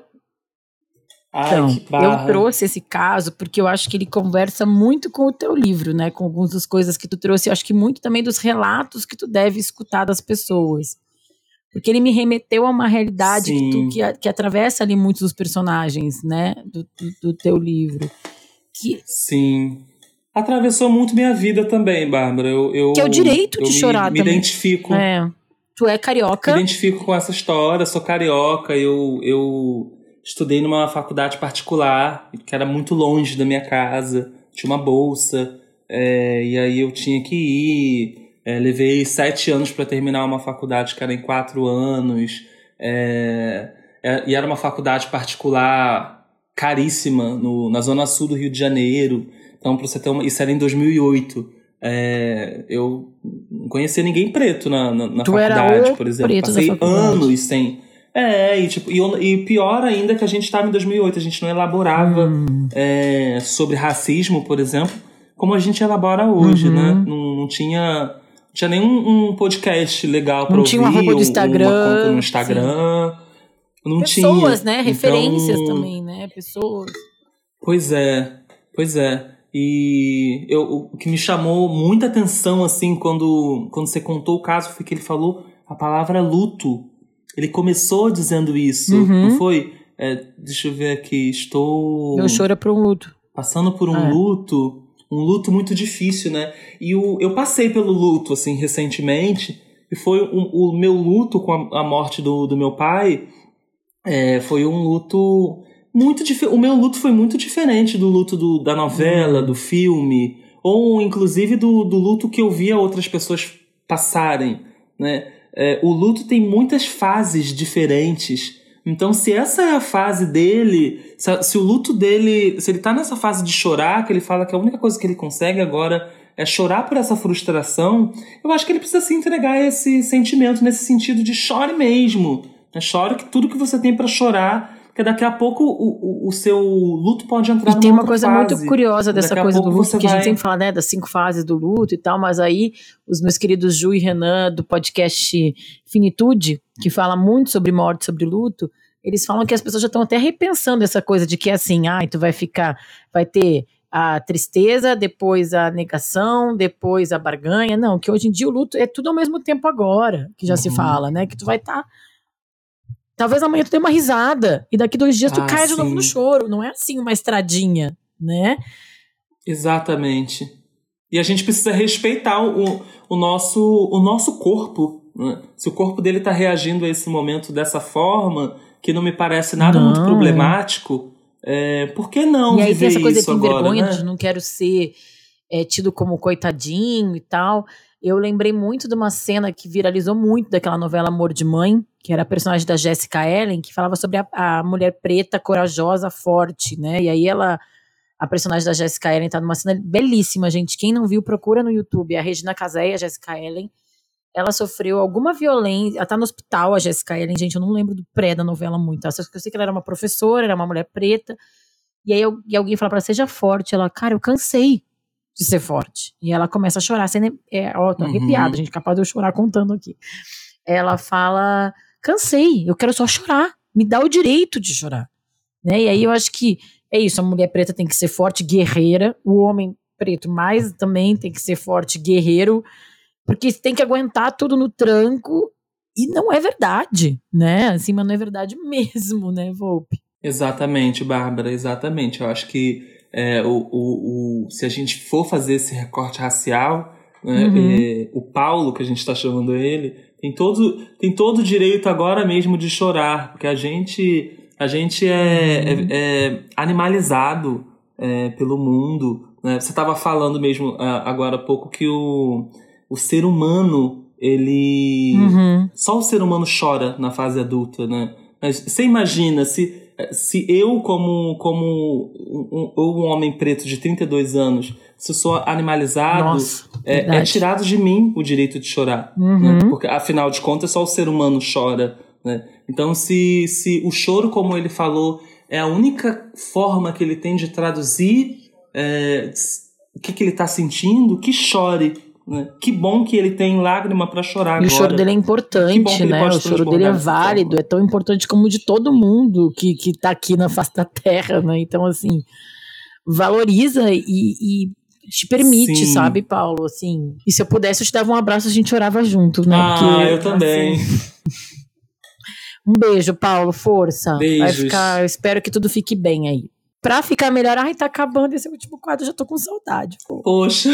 Speaker 1: Ai, então, eu trouxe esse caso porque eu acho que ele conversa muito com o teu livro, né? Com algumas das coisas que tu trouxe. Eu acho que muito também dos relatos que tu deve escutar das pessoas. Porque ele me remeteu a uma realidade que, tu, que, que, atravessa ali muitos dos personagens, né? Do, do, do, teu livro. Que,
Speaker 2: Sim. Atravessou muito minha vida também, Bárbara. Eu, eu,
Speaker 1: que é o direito de
Speaker 2: me,
Speaker 1: chorar
Speaker 2: me
Speaker 1: também.
Speaker 2: Me identifico.
Speaker 1: É. Tu é carioca.
Speaker 2: Me identifico com essa história, sou carioca. Eu, eu estudei numa faculdade particular, que era muito longe da minha casa, tinha uma bolsa, é, e aí eu tinha que ir. É, levei sete anos para terminar uma faculdade que era em quatro anos, é, é, e era uma faculdade particular caríssima no, na zona sul do Rio de Janeiro. Então, para você ter uma, isso era em 2008. É, eu não conhecia ninguém preto na, na, na faculdade, por exemplo. Passei anos sem é, e, tipo, e, e, pior ainda que a gente estava em 2008, a gente não elaborava hum. é, sobre racismo, por exemplo, como a gente elabora hoje, uhum. né? Não, não tinha tinha nenhum um podcast legal para ouvir.
Speaker 1: Não tinha uma roupa do Instagram.
Speaker 2: Uma conta no Instagram. Sim. Não
Speaker 1: Pessoas,
Speaker 2: tinha.
Speaker 1: Pessoas, né? Referências então, também, né? Pessoas.
Speaker 2: Pois é, pois é. E eu, o que me chamou muita atenção, assim, quando, quando você contou o caso, foi que ele falou a palavra luto. Ele começou dizendo isso, uhum. não foi? É, deixa eu ver aqui, estou.
Speaker 1: Choro é por um luto.
Speaker 2: Passando por um é. luto, um luto muito difícil, né? E o, eu passei pelo luto, assim, recentemente, e foi um, o meu luto com a, a morte do, do meu pai. É, foi um luto muito diferente. O meu luto foi muito diferente do luto do, da novela, do filme, ou inclusive do, do luto que eu via outras pessoas passarem, né? é, o luto tem muitas fases diferentes. Então, se essa é a fase dele, se, se, o luto dele, se ele tá nessa fase de chorar, que ele fala que a única coisa que ele consegue agora é chorar por essa frustração, eu acho que ele precisa se entregar a esse sentimento, nesse sentido de chore mesmo. Né? Chore que tudo que você tem para chorar porque daqui a pouco o, o, o seu luto pode entrar
Speaker 1: E tem uma coisa fase. muito curiosa dessa daqui coisa do luto, que vai... a gente sempre fala, né, das cinco fases do luto e tal, mas aí os meus queridos Ju e Renan, do podcast Finitude, que fala muito sobre morte, sobre luto, eles falam que as pessoas já estão até repensando essa coisa de que é assim, ah, tu vai ficar, vai ter a tristeza, depois a negação, depois a barganha. Não, que hoje em dia o luto é tudo ao mesmo tempo agora, que já uhum. se fala, né? Que tu vai estar tá Talvez amanhã tu dê uma risada e daqui dois dias tu ah, caia de novo no choro. Não é assim uma estradinha, né?
Speaker 2: Exatamente. E a gente precisa respeitar o, o, nosso, o nosso corpo. Né? Se o corpo dele está reagindo a esse momento dessa forma, que não me parece nada não. muito problemático, é, por que não?
Speaker 1: E aí tem essa coisa agora,
Speaker 2: vergonha
Speaker 1: né? de não quero ser é, tido como coitadinho e tal. Eu lembrei muito de uma cena que viralizou muito daquela novela Amor de Mãe, que era a personagem da Jessica Ellen, que falava sobre a, a mulher preta, corajosa, forte, né? E aí ela, a personagem da Jessica Ellen tá numa cena belíssima, gente. Quem não viu, procura no YouTube. A Regina Casé, a Jessica Ellen, ela sofreu alguma violência, ela tá no hospital, a Jessica Ellen, gente, eu não lembro do pré da novela muito, eu sei que ela era uma professora, era uma mulher preta, e aí e alguém fala para ela, seja forte, ela, cara, eu cansei, de ser forte. E ela começa a chorar, sendo, é, ó, tô uhum. arrepiada, gente, capaz de eu chorar contando aqui. Ela fala: cansei, eu quero só chorar, me dá o direito de chorar. Né? E aí eu acho que é isso, a mulher preta tem que ser forte, guerreira, o homem preto mais também tem que ser forte, guerreiro, porque tem que aguentar tudo no tranco, e não é verdade, né? Assim, mas não é verdade mesmo, né, Volpe?
Speaker 2: Exatamente, Bárbara, exatamente. Eu acho que é, o, o, o, se a gente for fazer esse recorte racial, né, uhum. é, o Paulo, que a gente está chamando ele, tem todo, tem todo o direito agora mesmo de chorar, porque a gente, a gente é, uhum. é, é animalizado é, pelo mundo. Né? Você estava falando mesmo agora há pouco que o, o ser humano, ele. Uhum. Só o ser humano chora na fase adulta, né? Mas você imagina se se eu, como, como um, um, um homem preto de 32 anos, se eu sou animalizado é, é, tirado de mim o direito de chorar. Né? Uhum. Né? Porque, afinal de contas, só o ser humano chora. Né? Então, se, se o choro, como ele falou, é a única forma que ele tem de traduzir é, o que, que ele está sentindo, que chore. Né? Que bom que ele tem lágrima para chorar
Speaker 1: e
Speaker 2: agora.
Speaker 1: o choro dele é importante, né? O choro dele é válido, é tão importante como o de todo mundo que, que tá aqui na face da terra, né? Então, assim, valoriza e, e te permite, Sim. sabe, Paulo? Assim, e se eu pudesse, eu te dava um abraço, a gente orava junto, né?
Speaker 2: Ah, Porque, eu também. Assim,
Speaker 1: um beijo, Paulo, força.
Speaker 2: Beijos.
Speaker 1: Vai ficar, eu espero que tudo fique bem aí. Pra ficar melhor, ai, tá acabando esse último quadro, já tô com saudade. Pô.
Speaker 2: Poxa.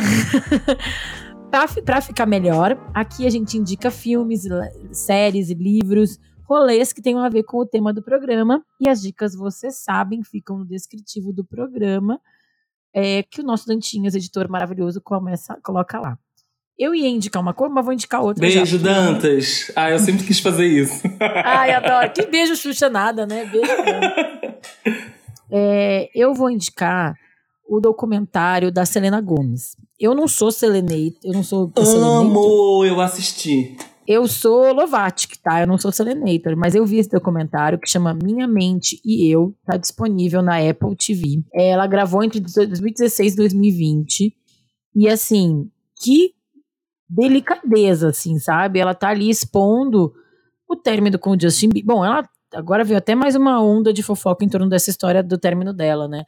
Speaker 1: Para ficar melhor, aqui a gente indica filmes, séries e livros, rolês que tenham a ver com o tema do programa. E as dicas, vocês sabem, ficam no descritivo do programa, é, que o nosso Dantinhas, editor maravilhoso, começa, coloca lá. Eu ia indicar uma coisa, mas vou indicar outra.
Speaker 2: Beijo,
Speaker 1: já.
Speaker 2: Dantas. Ah, eu sempre quis fazer isso.
Speaker 1: Ai, adoro. Que beijo, Xuxa nada, né? Beijo. é, eu vou indicar o documentário da Selena Gomes. Eu não sou Selenate, eu não sou
Speaker 2: Amo, eu assisti.
Speaker 1: Eu sou Lovatic, tá? Eu não sou Selenator, mas eu vi esse documentário que chama Minha Mente e Eu, tá disponível na Apple TV. Ela gravou entre 2016 e 2020. E assim, que delicadeza, assim, sabe? Ela tá ali expondo o término com o Justin Bieber. Bom, ela agora veio até mais uma onda de fofoca em torno dessa história do término dela, né?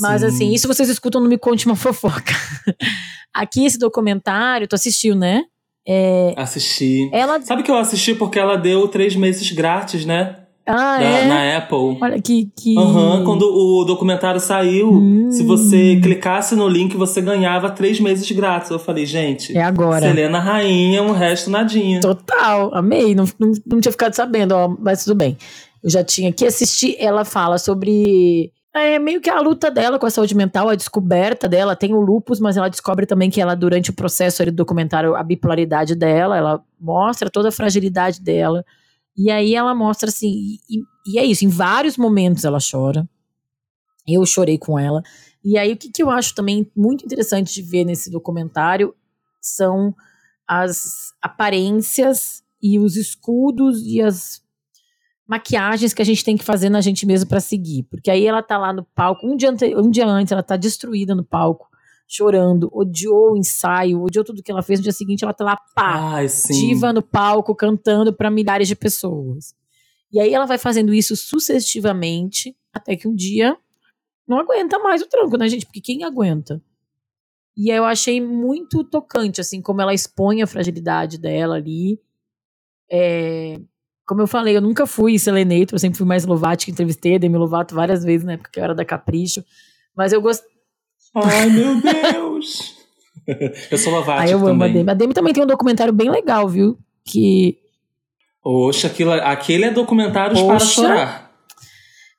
Speaker 1: Mas assim, isso vocês escutam no Me Conte Uma Fofoca. Aqui esse documentário, tu assistiu, né?
Speaker 2: É, Assisti. Ela... Sabe que eu assisti porque ela deu três meses grátis, né?
Speaker 1: Ah,
Speaker 2: da,
Speaker 1: é?
Speaker 2: Na Apple.
Speaker 1: Olha que. que...
Speaker 2: Uhum, quando o documentário saiu, hum. se você clicasse no link, você ganhava três meses grátis. Eu falei, gente.
Speaker 1: É agora.
Speaker 2: Selena Rainha, um resto nadinha.
Speaker 1: Total, amei. Não, não, não tinha ficado sabendo, ó, mas tudo bem. Eu já tinha que assistir. Ela fala sobre é meio que a luta dela com a saúde mental, a descoberta dela. Tem o lupus, mas ela descobre também que ela, durante o processo do documentário, a bipolaridade dela, ela mostra toda a fragilidade dela. E aí ela mostra assim, e, e é isso, em vários momentos ela chora. Eu chorei com ela. E aí o que, que eu acho também muito interessante de ver nesse documentário são as aparências e os escudos e as maquiagens que a gente tem que fazer na gente mesmo para seguir. Porque aí ela tá lá no palco, um dia, ante, um dia antes ela tá destruída no palco, chorando, odiou o ensaio, odiou tudo que ela fez. No dia seguinte ela tá lá, pá,
Speaker 2: Ai,
Speaker 1: diva no palco, cantando para milhares de pessoas. E aí ela vai fazendo isso sucessivamente, até que um dia não aguenta mais o tranco, né, gente? Porque quem aguenta? E aí eu achei muito tocante, assim, como ela expõe a fragilidade dela ali. É, como eu falei, eu nunca fui Selenator, eu sempre fui mais Lovato, que entrevistei a Demi Lovato várias vezes na época que eu era da Capricho. Mas eu gosto.
Speaker 2: Ai, meu Deus! eu sou Lovato
Speaker 1: Ai, eu
Speaker 2: também.
Speaker 1: amo a Demi. A Demi também tem um documentário bem legal, viu? Que.
Speaker 2: Oxa, aquilo, aquele é documentários Oxa, para chorar.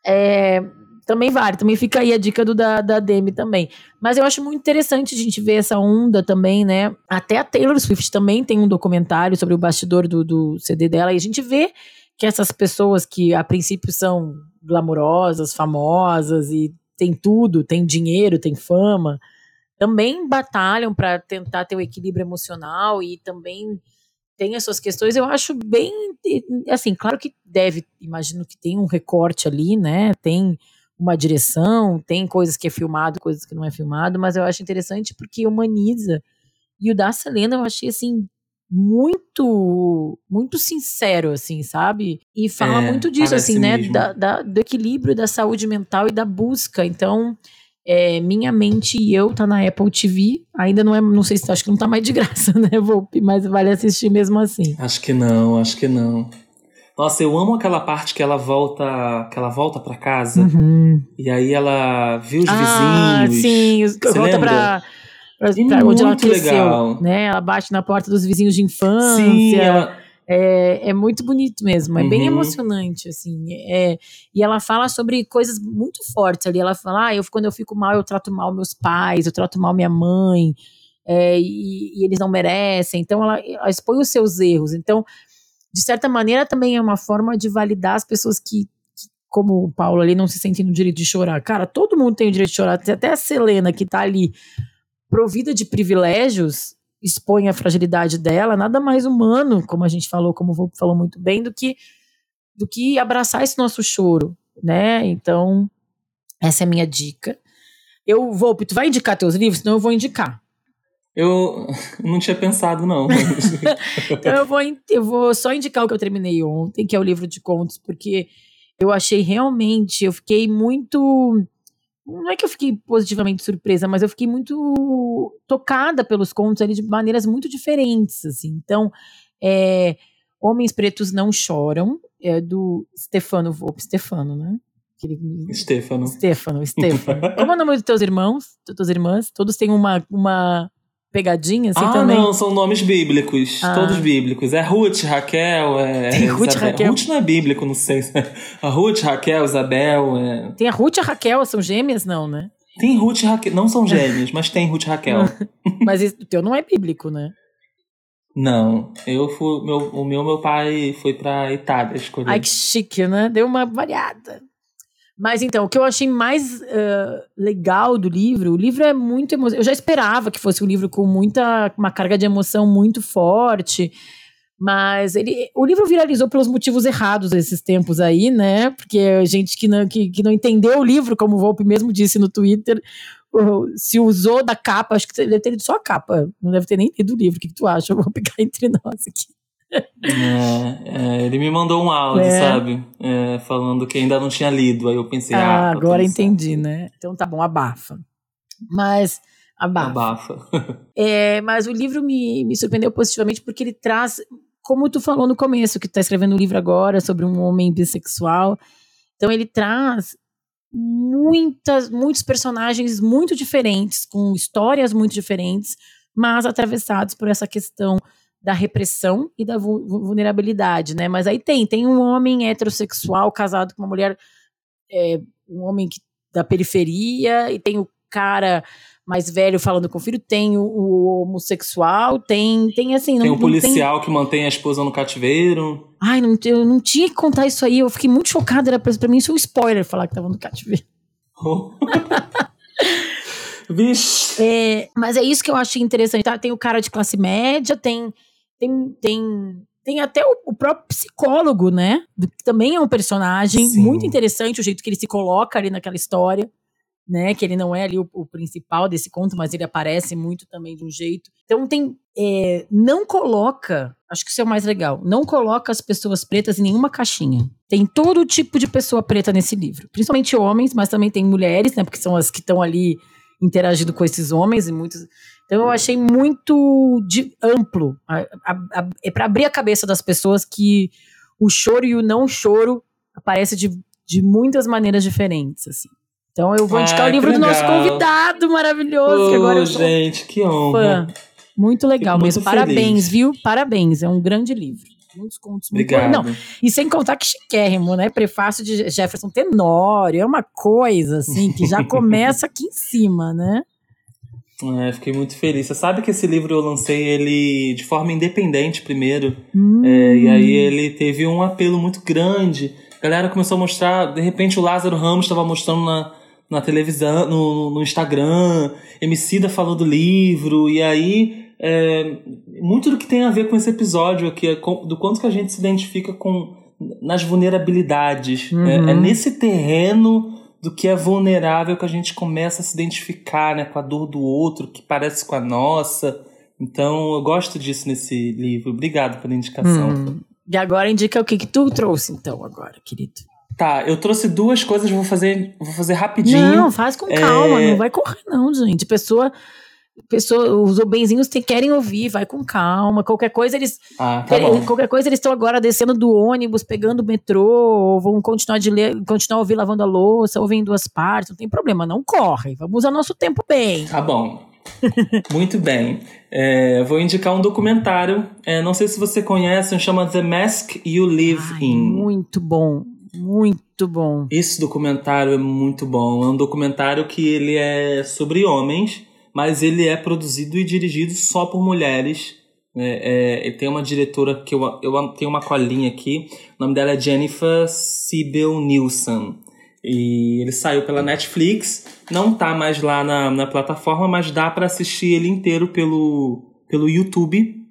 Speaker 1: É, também vale, também fica aí a dica do da, da Demi também. Mas eu acho muito interessante a gente ver essa onda também, né? Até a Taylor Swift também tem um documentário sobre o bastidor do, do CD dela, e a gente vê que essas pessoas que a princípio são glamurosas, famosas e tem tudo, tem dinheiro, tem fama, também batalham para tentar ter o um equilíbrio emocional e também tem as suas questões. Eu acho bem assim, claro que deve, imagino que tem um recorte ali, né? Tem uma direção, tem coisas que é filmado, coisas que não é filmado, mas eu acho interessante porque humaniza. E o da Selena eu achei assim muito muito sincero assim, sabe? E fala é, muito disso assim, né, da, da, do equilíbrio da saúde mental e da busca. Então, é, minha mente e eu tá na Apple TV. Ainda não é, não sei se acho que não tá mais de graça, né, Volpe, mas vale assistir mesmo assim.
Speaker 2: Acho que não, acho que não. Nossa, eu amo aquela parte que ela volta, que ela volta para casa
Speaker 1: uhum.
Speaker 2: e aí ela viu os ah,
Speaker 1: vizinhos. Sim, volta para pra, onde ela cresceu, legal. né? Ela bate na porta dos vizinhos de infância. Sim, ela... é, é muito bonito mesmo, é uhum. bem emocionante, assim. É, e ela fala sobre coisas muito fortes ali. Ela fala, ah, eu, quando eu fico mal, eu trato mal meus pais, eu trato mal minha mãe, é, e, e, eles não merecem. Então, ela, ela expõe os seus erros. Então, de certa maneira, também é uma forma de validar as pessoas que como o Paulo ali não se sentindo o direito de chorar. Cara, todo mundo tem o direito de chorar. Até a Selena, que tá ali provida de privilégios, expõe a fragilidade dela, nada mais humano, como a gente falou, como o Volpe falou muito bem, do que, do que abraçar esse nosso choro, né? Então, essa é a minha dica. Eu, Volpe, tu vai indicar teus livros? Senão eu vou indicar.
Speaker 2: Eu não tinha pensado, não.
Speaker 1: então eu vou, eu vou só indicar o que eu terminei ontem, que é o livro de contos, porque eu achei realmente, eu fiquei muito. Não é que eu fiquei positivamente surpresa, mas eu fiquei muito tocada pelos contos ali de maneiras muito diferentes, assim. Então, é, Homens Pretos Não Choram, é do Stefano Volpe, Stefano, né?
Speaker 2: Aquele... Stefano.
Speaker 1: Stefano, Stefano. Como é o nome dos teus irmãos, das tuas irmãs? Todos têm uma, uma pegadinha, assim,
Speaker 2: ah,
Speaker 1: também?
Speaker 2: não, são nomes bíblicos, ah. todos bíblicos. É Ruth, Raquel, é...
Speaker 1: Tem Ruth,
Speaker 2: Isabel.
Speaker 1: Raquel.
Speaker 2: Ruth não é bíblico, não sei. A Ruth, Raquel, Isabel, é...
Speaker 1: Tem a Ruth e a Raquel, são gêmeas, não, né?
Speaker 2: Tem Ruth e Raquel, não são gêmeas, mas tem Ruth e Raquel.
Speaker 1: mas o teu não é bíblico, né?
Speaker 2: Não, eu fui, meu, o meu, meu pai foi pra Itália escolher.
Speaker 1: Ai, que chique, né? Deu uma variada. Mas então, o que eu achei mais uh, legal do livro, o livro é muito emocionante. Eu já esperava que fosse um livro com muita uma carga de emoção muito forte, mas ele, o livro viralizou pelos motivos errados esses tempos aí, né? Porque gente que não, que, que não entendeu o livro, como o Volpe mesmo disse no Twitter, se usou da capa, acho que ele deve ter lido só a capa, não deve ter nem lido o livro. O que, que tu acha? Eu vou pegar entre nós aqui.
Speaker 2: É, é, ele me mandou um áudio, é. sabe? É, falando que ainda não tinha lido. Aí eu pensei, ah,
Speaker 1: ah agora entendi, né? Então tá bom, abafa. Mas. Abafa.
Speaker 2: Abafa.
Speaker 1: é, mas o livro me, me surpreendeu positivamente porque ele traz, como tu falou no começo, que tu tá escrevendo um livro agora sobre um homem bissexual. Então ele traz muitas, muitos personagens muito diferentes, com histórias muito diferentes, mas atravessados por essa questão da repressão e da vulnerabilidade, né? Mas aí tem, tem um homem heterossexual casado com uma mulher, é, um homem que, da periferia, e tem o cara mais velho falando com o filho, tem o, o homossexual, tem, tem assim...
Speaker 2: Não, tem o policial tem... que mantém a esposa no cativeiro.
Speaker 1: Ai, não, eu não tinha que contar isso aí, eu fiquei muito chocada, era pra, pra mim isso é um spoiler falar que tava no cativeiro. Oh.
Speaker 2: Vixe.
Speaker 1: É, mas é isso que eu achei interessante, tá? Tem o cara de classe média, tem tem, tem, tem até o, o próprio psicólogo, né? Que também é um personagem Sim. muito interessante, o jeito que ele se coloca ali naquela história. Né, que ele não é ali o, o, principal desse conto, mas ele aparece muito também de um jeito. Então tem. É, não coloca, acho que isso é o mais legal, não coloca as pessoas pretas em nenhuma caixinha. Tem todo tipo de pessoa preta nesse livro. Principalmente homens, mas também tem mulheres, né? Porque são as que estão ali interagindo com esses homens e muitos. Então eu achei muito de, amplo. É para abrir a cabeça das pessoas que o choro e o não choro aparece de, de muitas maneiras diferentes, assim. Então eu vou indicar o livro do nosso convidado maravilhoso, oh, que agora eu
Speaker 2: sou gente, que honra.
Speaker 1: Fã. Muito legal Fico mesmo. Muito Parabéns, viu? Parabéns. É um grande livro. Muitos contos muito Obrigado. Não, e sem contar que chiquérrimo, né? Prefácio de Jefferson Tenório. É uma coisa, assim, que já começa aqui em cima, né?
Speaker 2: É, fiquei muito feliz. Você sabe que esse livro eu lancei ele de forma independente primeiro. Hum. É, e aí ele teve um apelo muito grande. A galera começou a mostrar, de repente o Lázaro Ramos estava mostrando na, na televisão, no, no Instagram, Emicida falou do livro, e aí é, muito do que tem a ver com esse episódio aqui, é do quanto que a gente se identifica com nas vulnerabilidades. Uhum. É, é nesse terreno do que é vulnerável que a gente começa a se identificar né, com a dor do outro, que parece com a nossa. Então, eu gosto disso nesse livro. Obrigado pela indicação. Hum.
Speaker 1: E agora indica o que, que tu trouxe, então, agora, querido.
Speaker 2: Tá, eu trouxe duas coisas, vou fazer, vou fazer rapidinho.
Speaker 1: Não, faz com calma, é... não vai correr, não, gente. Pessoa pessoa, os benzinhos te, querem ouvir, vai com calma. Qualquer coisa eles.
Speaker 2: Ah, tá
Speaker 1: qualquer coisa eles estão agora descendo do ônibus, pegando o metrô, vão continuar de ler, continuar a ouvir lavando a louça, ouvir em duas partes, não tem problema, não corre. Vamos usar nosso tempo bem.
Speaker 2: Tá bom. Muito bem. É, vou indicar um documentário. É, não sei se você conhece, chama The Mask You Live
Speaker 1: Ai,
Speaker 2: In.
Speaker 1: Muito bom. Muito bom.
Speaker 2: Esse documentário é muito bom. É um documentário que ele é sobre homens mas ele é produzido e dirigido só por mulheres. É, é, tem uma diretora que eu, eu tenho uma colinha aqui. O nome dela é Jennifer Sibel Nielsen. E ele saiu pela Netflix. Não tá mais lá na, na plataforma, mas dá para assistir ele inteiro pelo, pelo YouTube.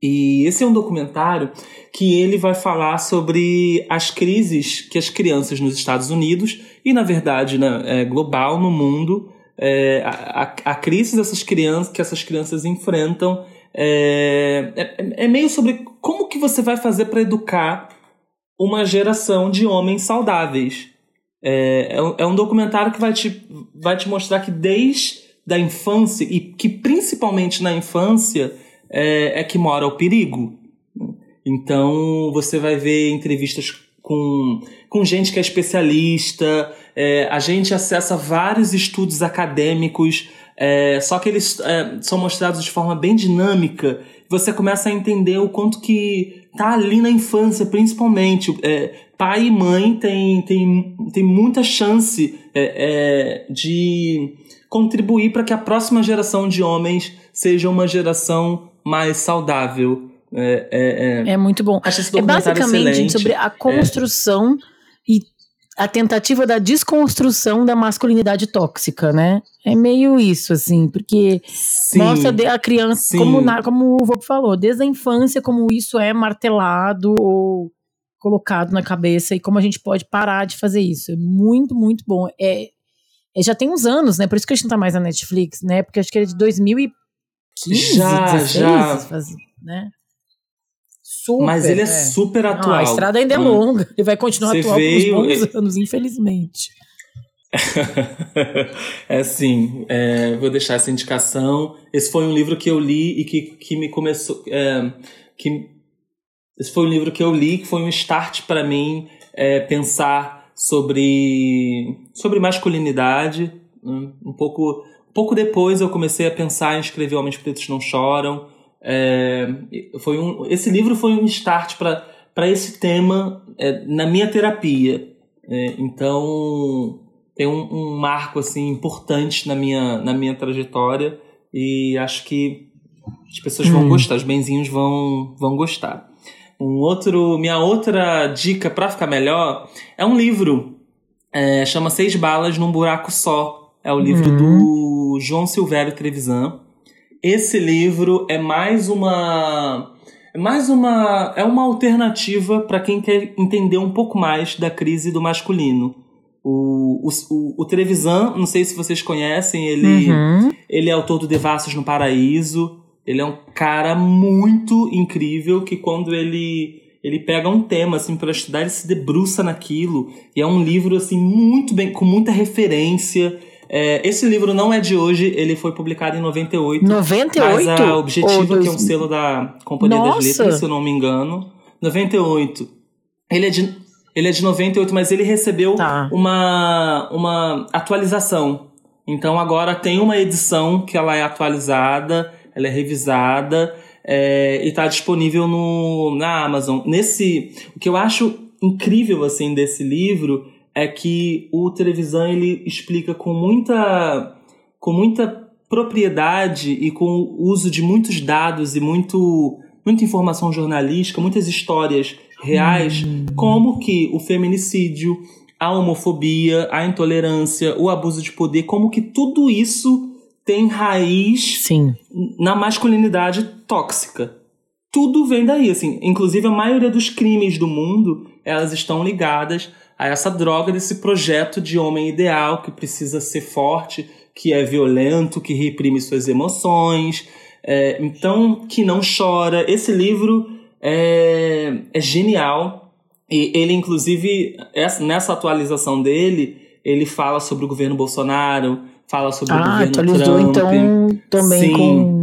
Speaker 2: E esse é um documentário que ele vai falar sobre as crises que as crianças nos Estados Unidos e, na verdade, né, é, global no mundo, é, a, a, crise dessas crianças que essas crianças enfrentam é, é, é meio sobre como que você vai fazer para educar uma geração de homens saudáveis. É, é, um, é um documentário que vai te, vai te mostrar que desde a infância, e que principalmente na infância, é, é que mora o perigo. Então você vai ver entrevistas com, com gente que é especialista, é, a gente acessa vários estudos acadêmicos, é, só que eles é, são mostrados de forma bem dinâmica. Você começa a entender o quanto que tá ali na infância, principalmente. É, pai e mãe tem, tem, tem muita chance é, é, de contribuir para que a próxima geração de homens seja uma geração mais saudável. É, é,
Speaker 1: é. é muito bom.
Speaker 2: Acho esse
Speaker 1: é basicamente
Speaker 2: excelente.
Speaker 1: sobre a construção e a tentativa da desconstrução da masculinidade tóxica, né? É meio isso, assim, porque sim, mostra a criança, como, na, como o Vô falou, desde a infância, como isso é martelado ou colocado na cabeça e como a gente pode parar de fazer isso. É muito, muito bom. É, é já tem uns anos, né? Por isso que a gente não tá mais na Netflix, né? Porque acho que é de 2015,
Speaker 2: já, 16, já.
Speaker 1: né?
Speaker 2: Super, Mas ele é, é. super atual.
Speaker 1: A estrada ainda é longa e vai continuar Você atual veio, por uns bons anos, infelizmente.
Speaker 2: é assim, é, vou deixar essa indicação. Esse foi um livro que eu li e que, que me começou. É, que, esse foi um livro que eu li que foi um start para mim é, pensar sobre, sobre masculinidade. Né? Um pouco, um pouco depois eu comecei a pensar em escrever Homens Pretos Não Choram. É, foi um, esse livro foi um start para esse tema é, na minha terapia. É, então tem um, um, marco assim importante na minha, na minha trajetória e acho que as pessoas hum. vão gostar, os benzinhos vão, vão gostar. Um outro, minha outra dica para ficar melhor é um livro, é, chama Seis Balas num Buraco Só. É o livro uhum. do João Silvério Trevisan esse livro é mais uma é mais uma é uma alternativa para quem quer entender um pouco mais da crise do masculino. O, o, o, o Trevisan, não sei se vocês conhecem, ele, uhum. ele é autor do Devassos no Paraíso. Ele é um cara muito incrível que quando ele ele pega um tema assim para estudar, ele se debruça naquilo e é um livro assim muito bem com muita referência é, esse livro não é de hoje, ele foi publicado em 98.
Speaker 1: 98?
Speaker 2: Mas a Objetiva, que é um selo da Companhia Nossa. das Letras, se eu não me engano. 98. Ele é de, ele é de 98, mas ele recebeu tá. uma, uma atualização. Então agora tem uma edição que ela é atualizada, ela é revisada é, e está disponível no, na Amazon. Nesse, o que eu acho incrível assim desse livro é que o Televisão ele explica com muita com muita propriedade e com o uso de muitos dados e muito muita informação jornalística, muitas histórias reais, hum. como que o feminicídio, a homofobia, a intolerância, o abuso de poder, como que tudo isso tem raiz
Speaker 1: Sim.
Speaker 2: na masculinidade tóxica. Tudo vem daí, assim. Inclusive, a maioria dos crimes do mundo, elas estão ligadas a essa droga desse projeto de homem ideal que precisa ser forte, que é violento, que reprime suas emoções, é, então que não chora. Esse livro é, é genial e ele inclusive essa, nessa atualização dele ele fala sobre o governo Bolsonaro, fala sobre ah, o governo
Speaker 1: atualizou,
Speaker 2: Trump.
Speaker 1: então também Sim. com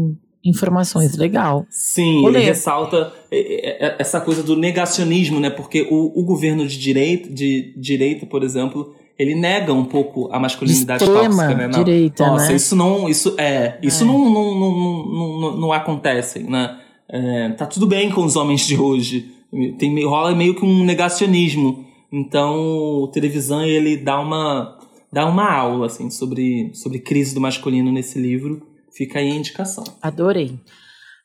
Speaker 1: informações, legal.
Speaker 2: Sim, Vou ele ler. ressalta é, é, é, essa coisa do negacionismo, né? Porque o, o governo de direita, de direita, por exemplo, ele nega um pouco a masculinidade
Speaker 1: Extrema
Speaker 2: tóxica, né?
Speaker 1: Não, direita,
Speaker 2: nossa,
Speaker 1: né?
Speaker 2: isso não, isso é, isso é. Não, não, não, não, não, acontece, né? É, tá tudo bem com os homens de hoje. Tem rola meio que um negacionismo. Então, o televisão ele dá uma dá uma aula assim sobre sobre crise do masculino nesse livro Fica aí a indicação.
Speaker 1: Adorei.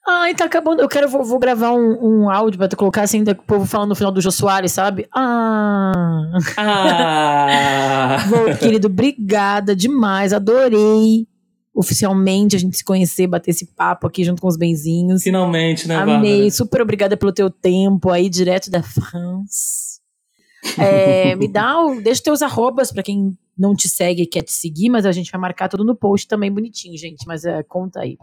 Speaker 1: Ai, tá acabando. Eu quero, vou, vou gravar um, um áudio pra tu colocar assim, do povo falando no final do Jô Soares, sabe? Ah.
Speaker 2: Ah!
Speaker 1: Vou, querido, obrigada demais. Adorei oficialmente a gente se conhecer, bater esse papo aqui junto com os benzinhos.
Speaker 2: Finalmente, né,
Speaker 1: Amei,
Speaker 2: Bárbara?
Speaker 1: super obrigada pelo teu tempo aí, direto da France. É, me dá, o, deixa teus arrobas pra quem não te segue e quer te seguir, mas a gente vai marcar tudo no post também bonitinho, gente. Mas é, conta aí.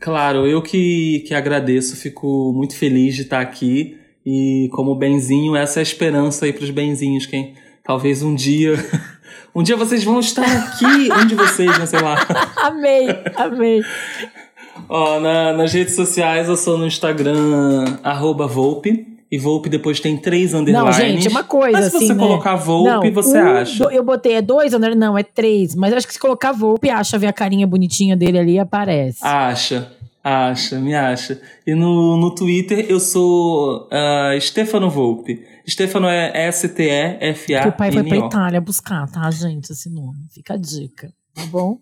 Speaker 2: Claro, eu que, que agradeço, fico muito feliz de estar aqui. E como benzinho, essa é a esperança aí pros benzinhos, quem talvez um dia. Um dia vocês vão estar aqui, um de vocês, né, sei lá.
Speaker 1: amei, amei.
Speaker 2: Ó, na- nas redes sociais eu sou no Instagram, arroba Volpe. E Volpe depois tem três
Speaker 1: Não,
Speaker 2: underlines.
Speaker 1: gente, uma coisa
Speaker 2: Mas se
Speaker 1: assim,
Speaker 2: você
Speaker 1: né?
Speaker 2: colocar Volpe,
Speaker 1: Não,
Speaker 2: você
Speaker 1: um,
Speaker 2: acha.
Speaker 1: do- eu botei, é dois, ou não, não, é três. Mas acho que se colocar Volpe, acha, ver a carinha bonitinha dele ali, aparece.
Speaker 2: Acha, acha, me acha. E no, no Twitter eu sou ah, Stefano Volpe. Stefano é S-T-E-F-A-N-O.
Speaker 1: que o pai foi pra Itália buscar, tá, gente, esse nome. Fica a dica, tá bom?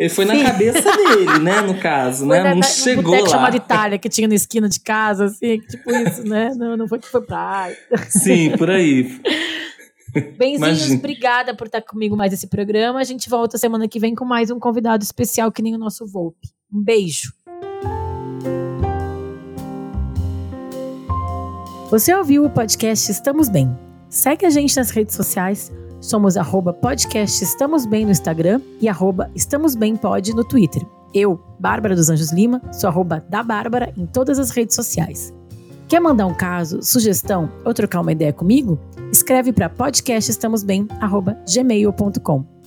Speaker 2: Ele foi na
Speaker 1: Sim.
Speaker 2: cabeça dele, né, no caso,
Speaker 1: Foi
Speaker 2: né?
Speaker 1: na-
Speaker 2: Não
Speaker 1: na-
Speaker 2: chegou
Speaker 1: boteco
Speaker 2: lá.
Speaker 1: chamado Itália, que tinha na esquina de casa, assim, tipo isso, né? Não, não foi que foi pra.
Speaker 2: Sim, por aí.
Speaker 1: Benzinhos,
Speaker 2: Imagina.
Speaker 1: obrigada por estar comigo mais esse programa. A gente volta semana que vem com mais um convidado especial que nem o nosso Volpe. Um beijo. Você ouviu o podcast Estamos Bem? Segue a gente nas redes sociais. Somos arroba podcast Estamos Bem no Instagram e arroba Estamos Bem Pod no Twitter. Eu, Bárbara dos Anjos Lima, sou arroba da Bárbara em todas as redes sociais. Quer mandar um caso, sugestão ou trocar uma ideia comigo? Escreve para podcastestamosbem@gmail.com.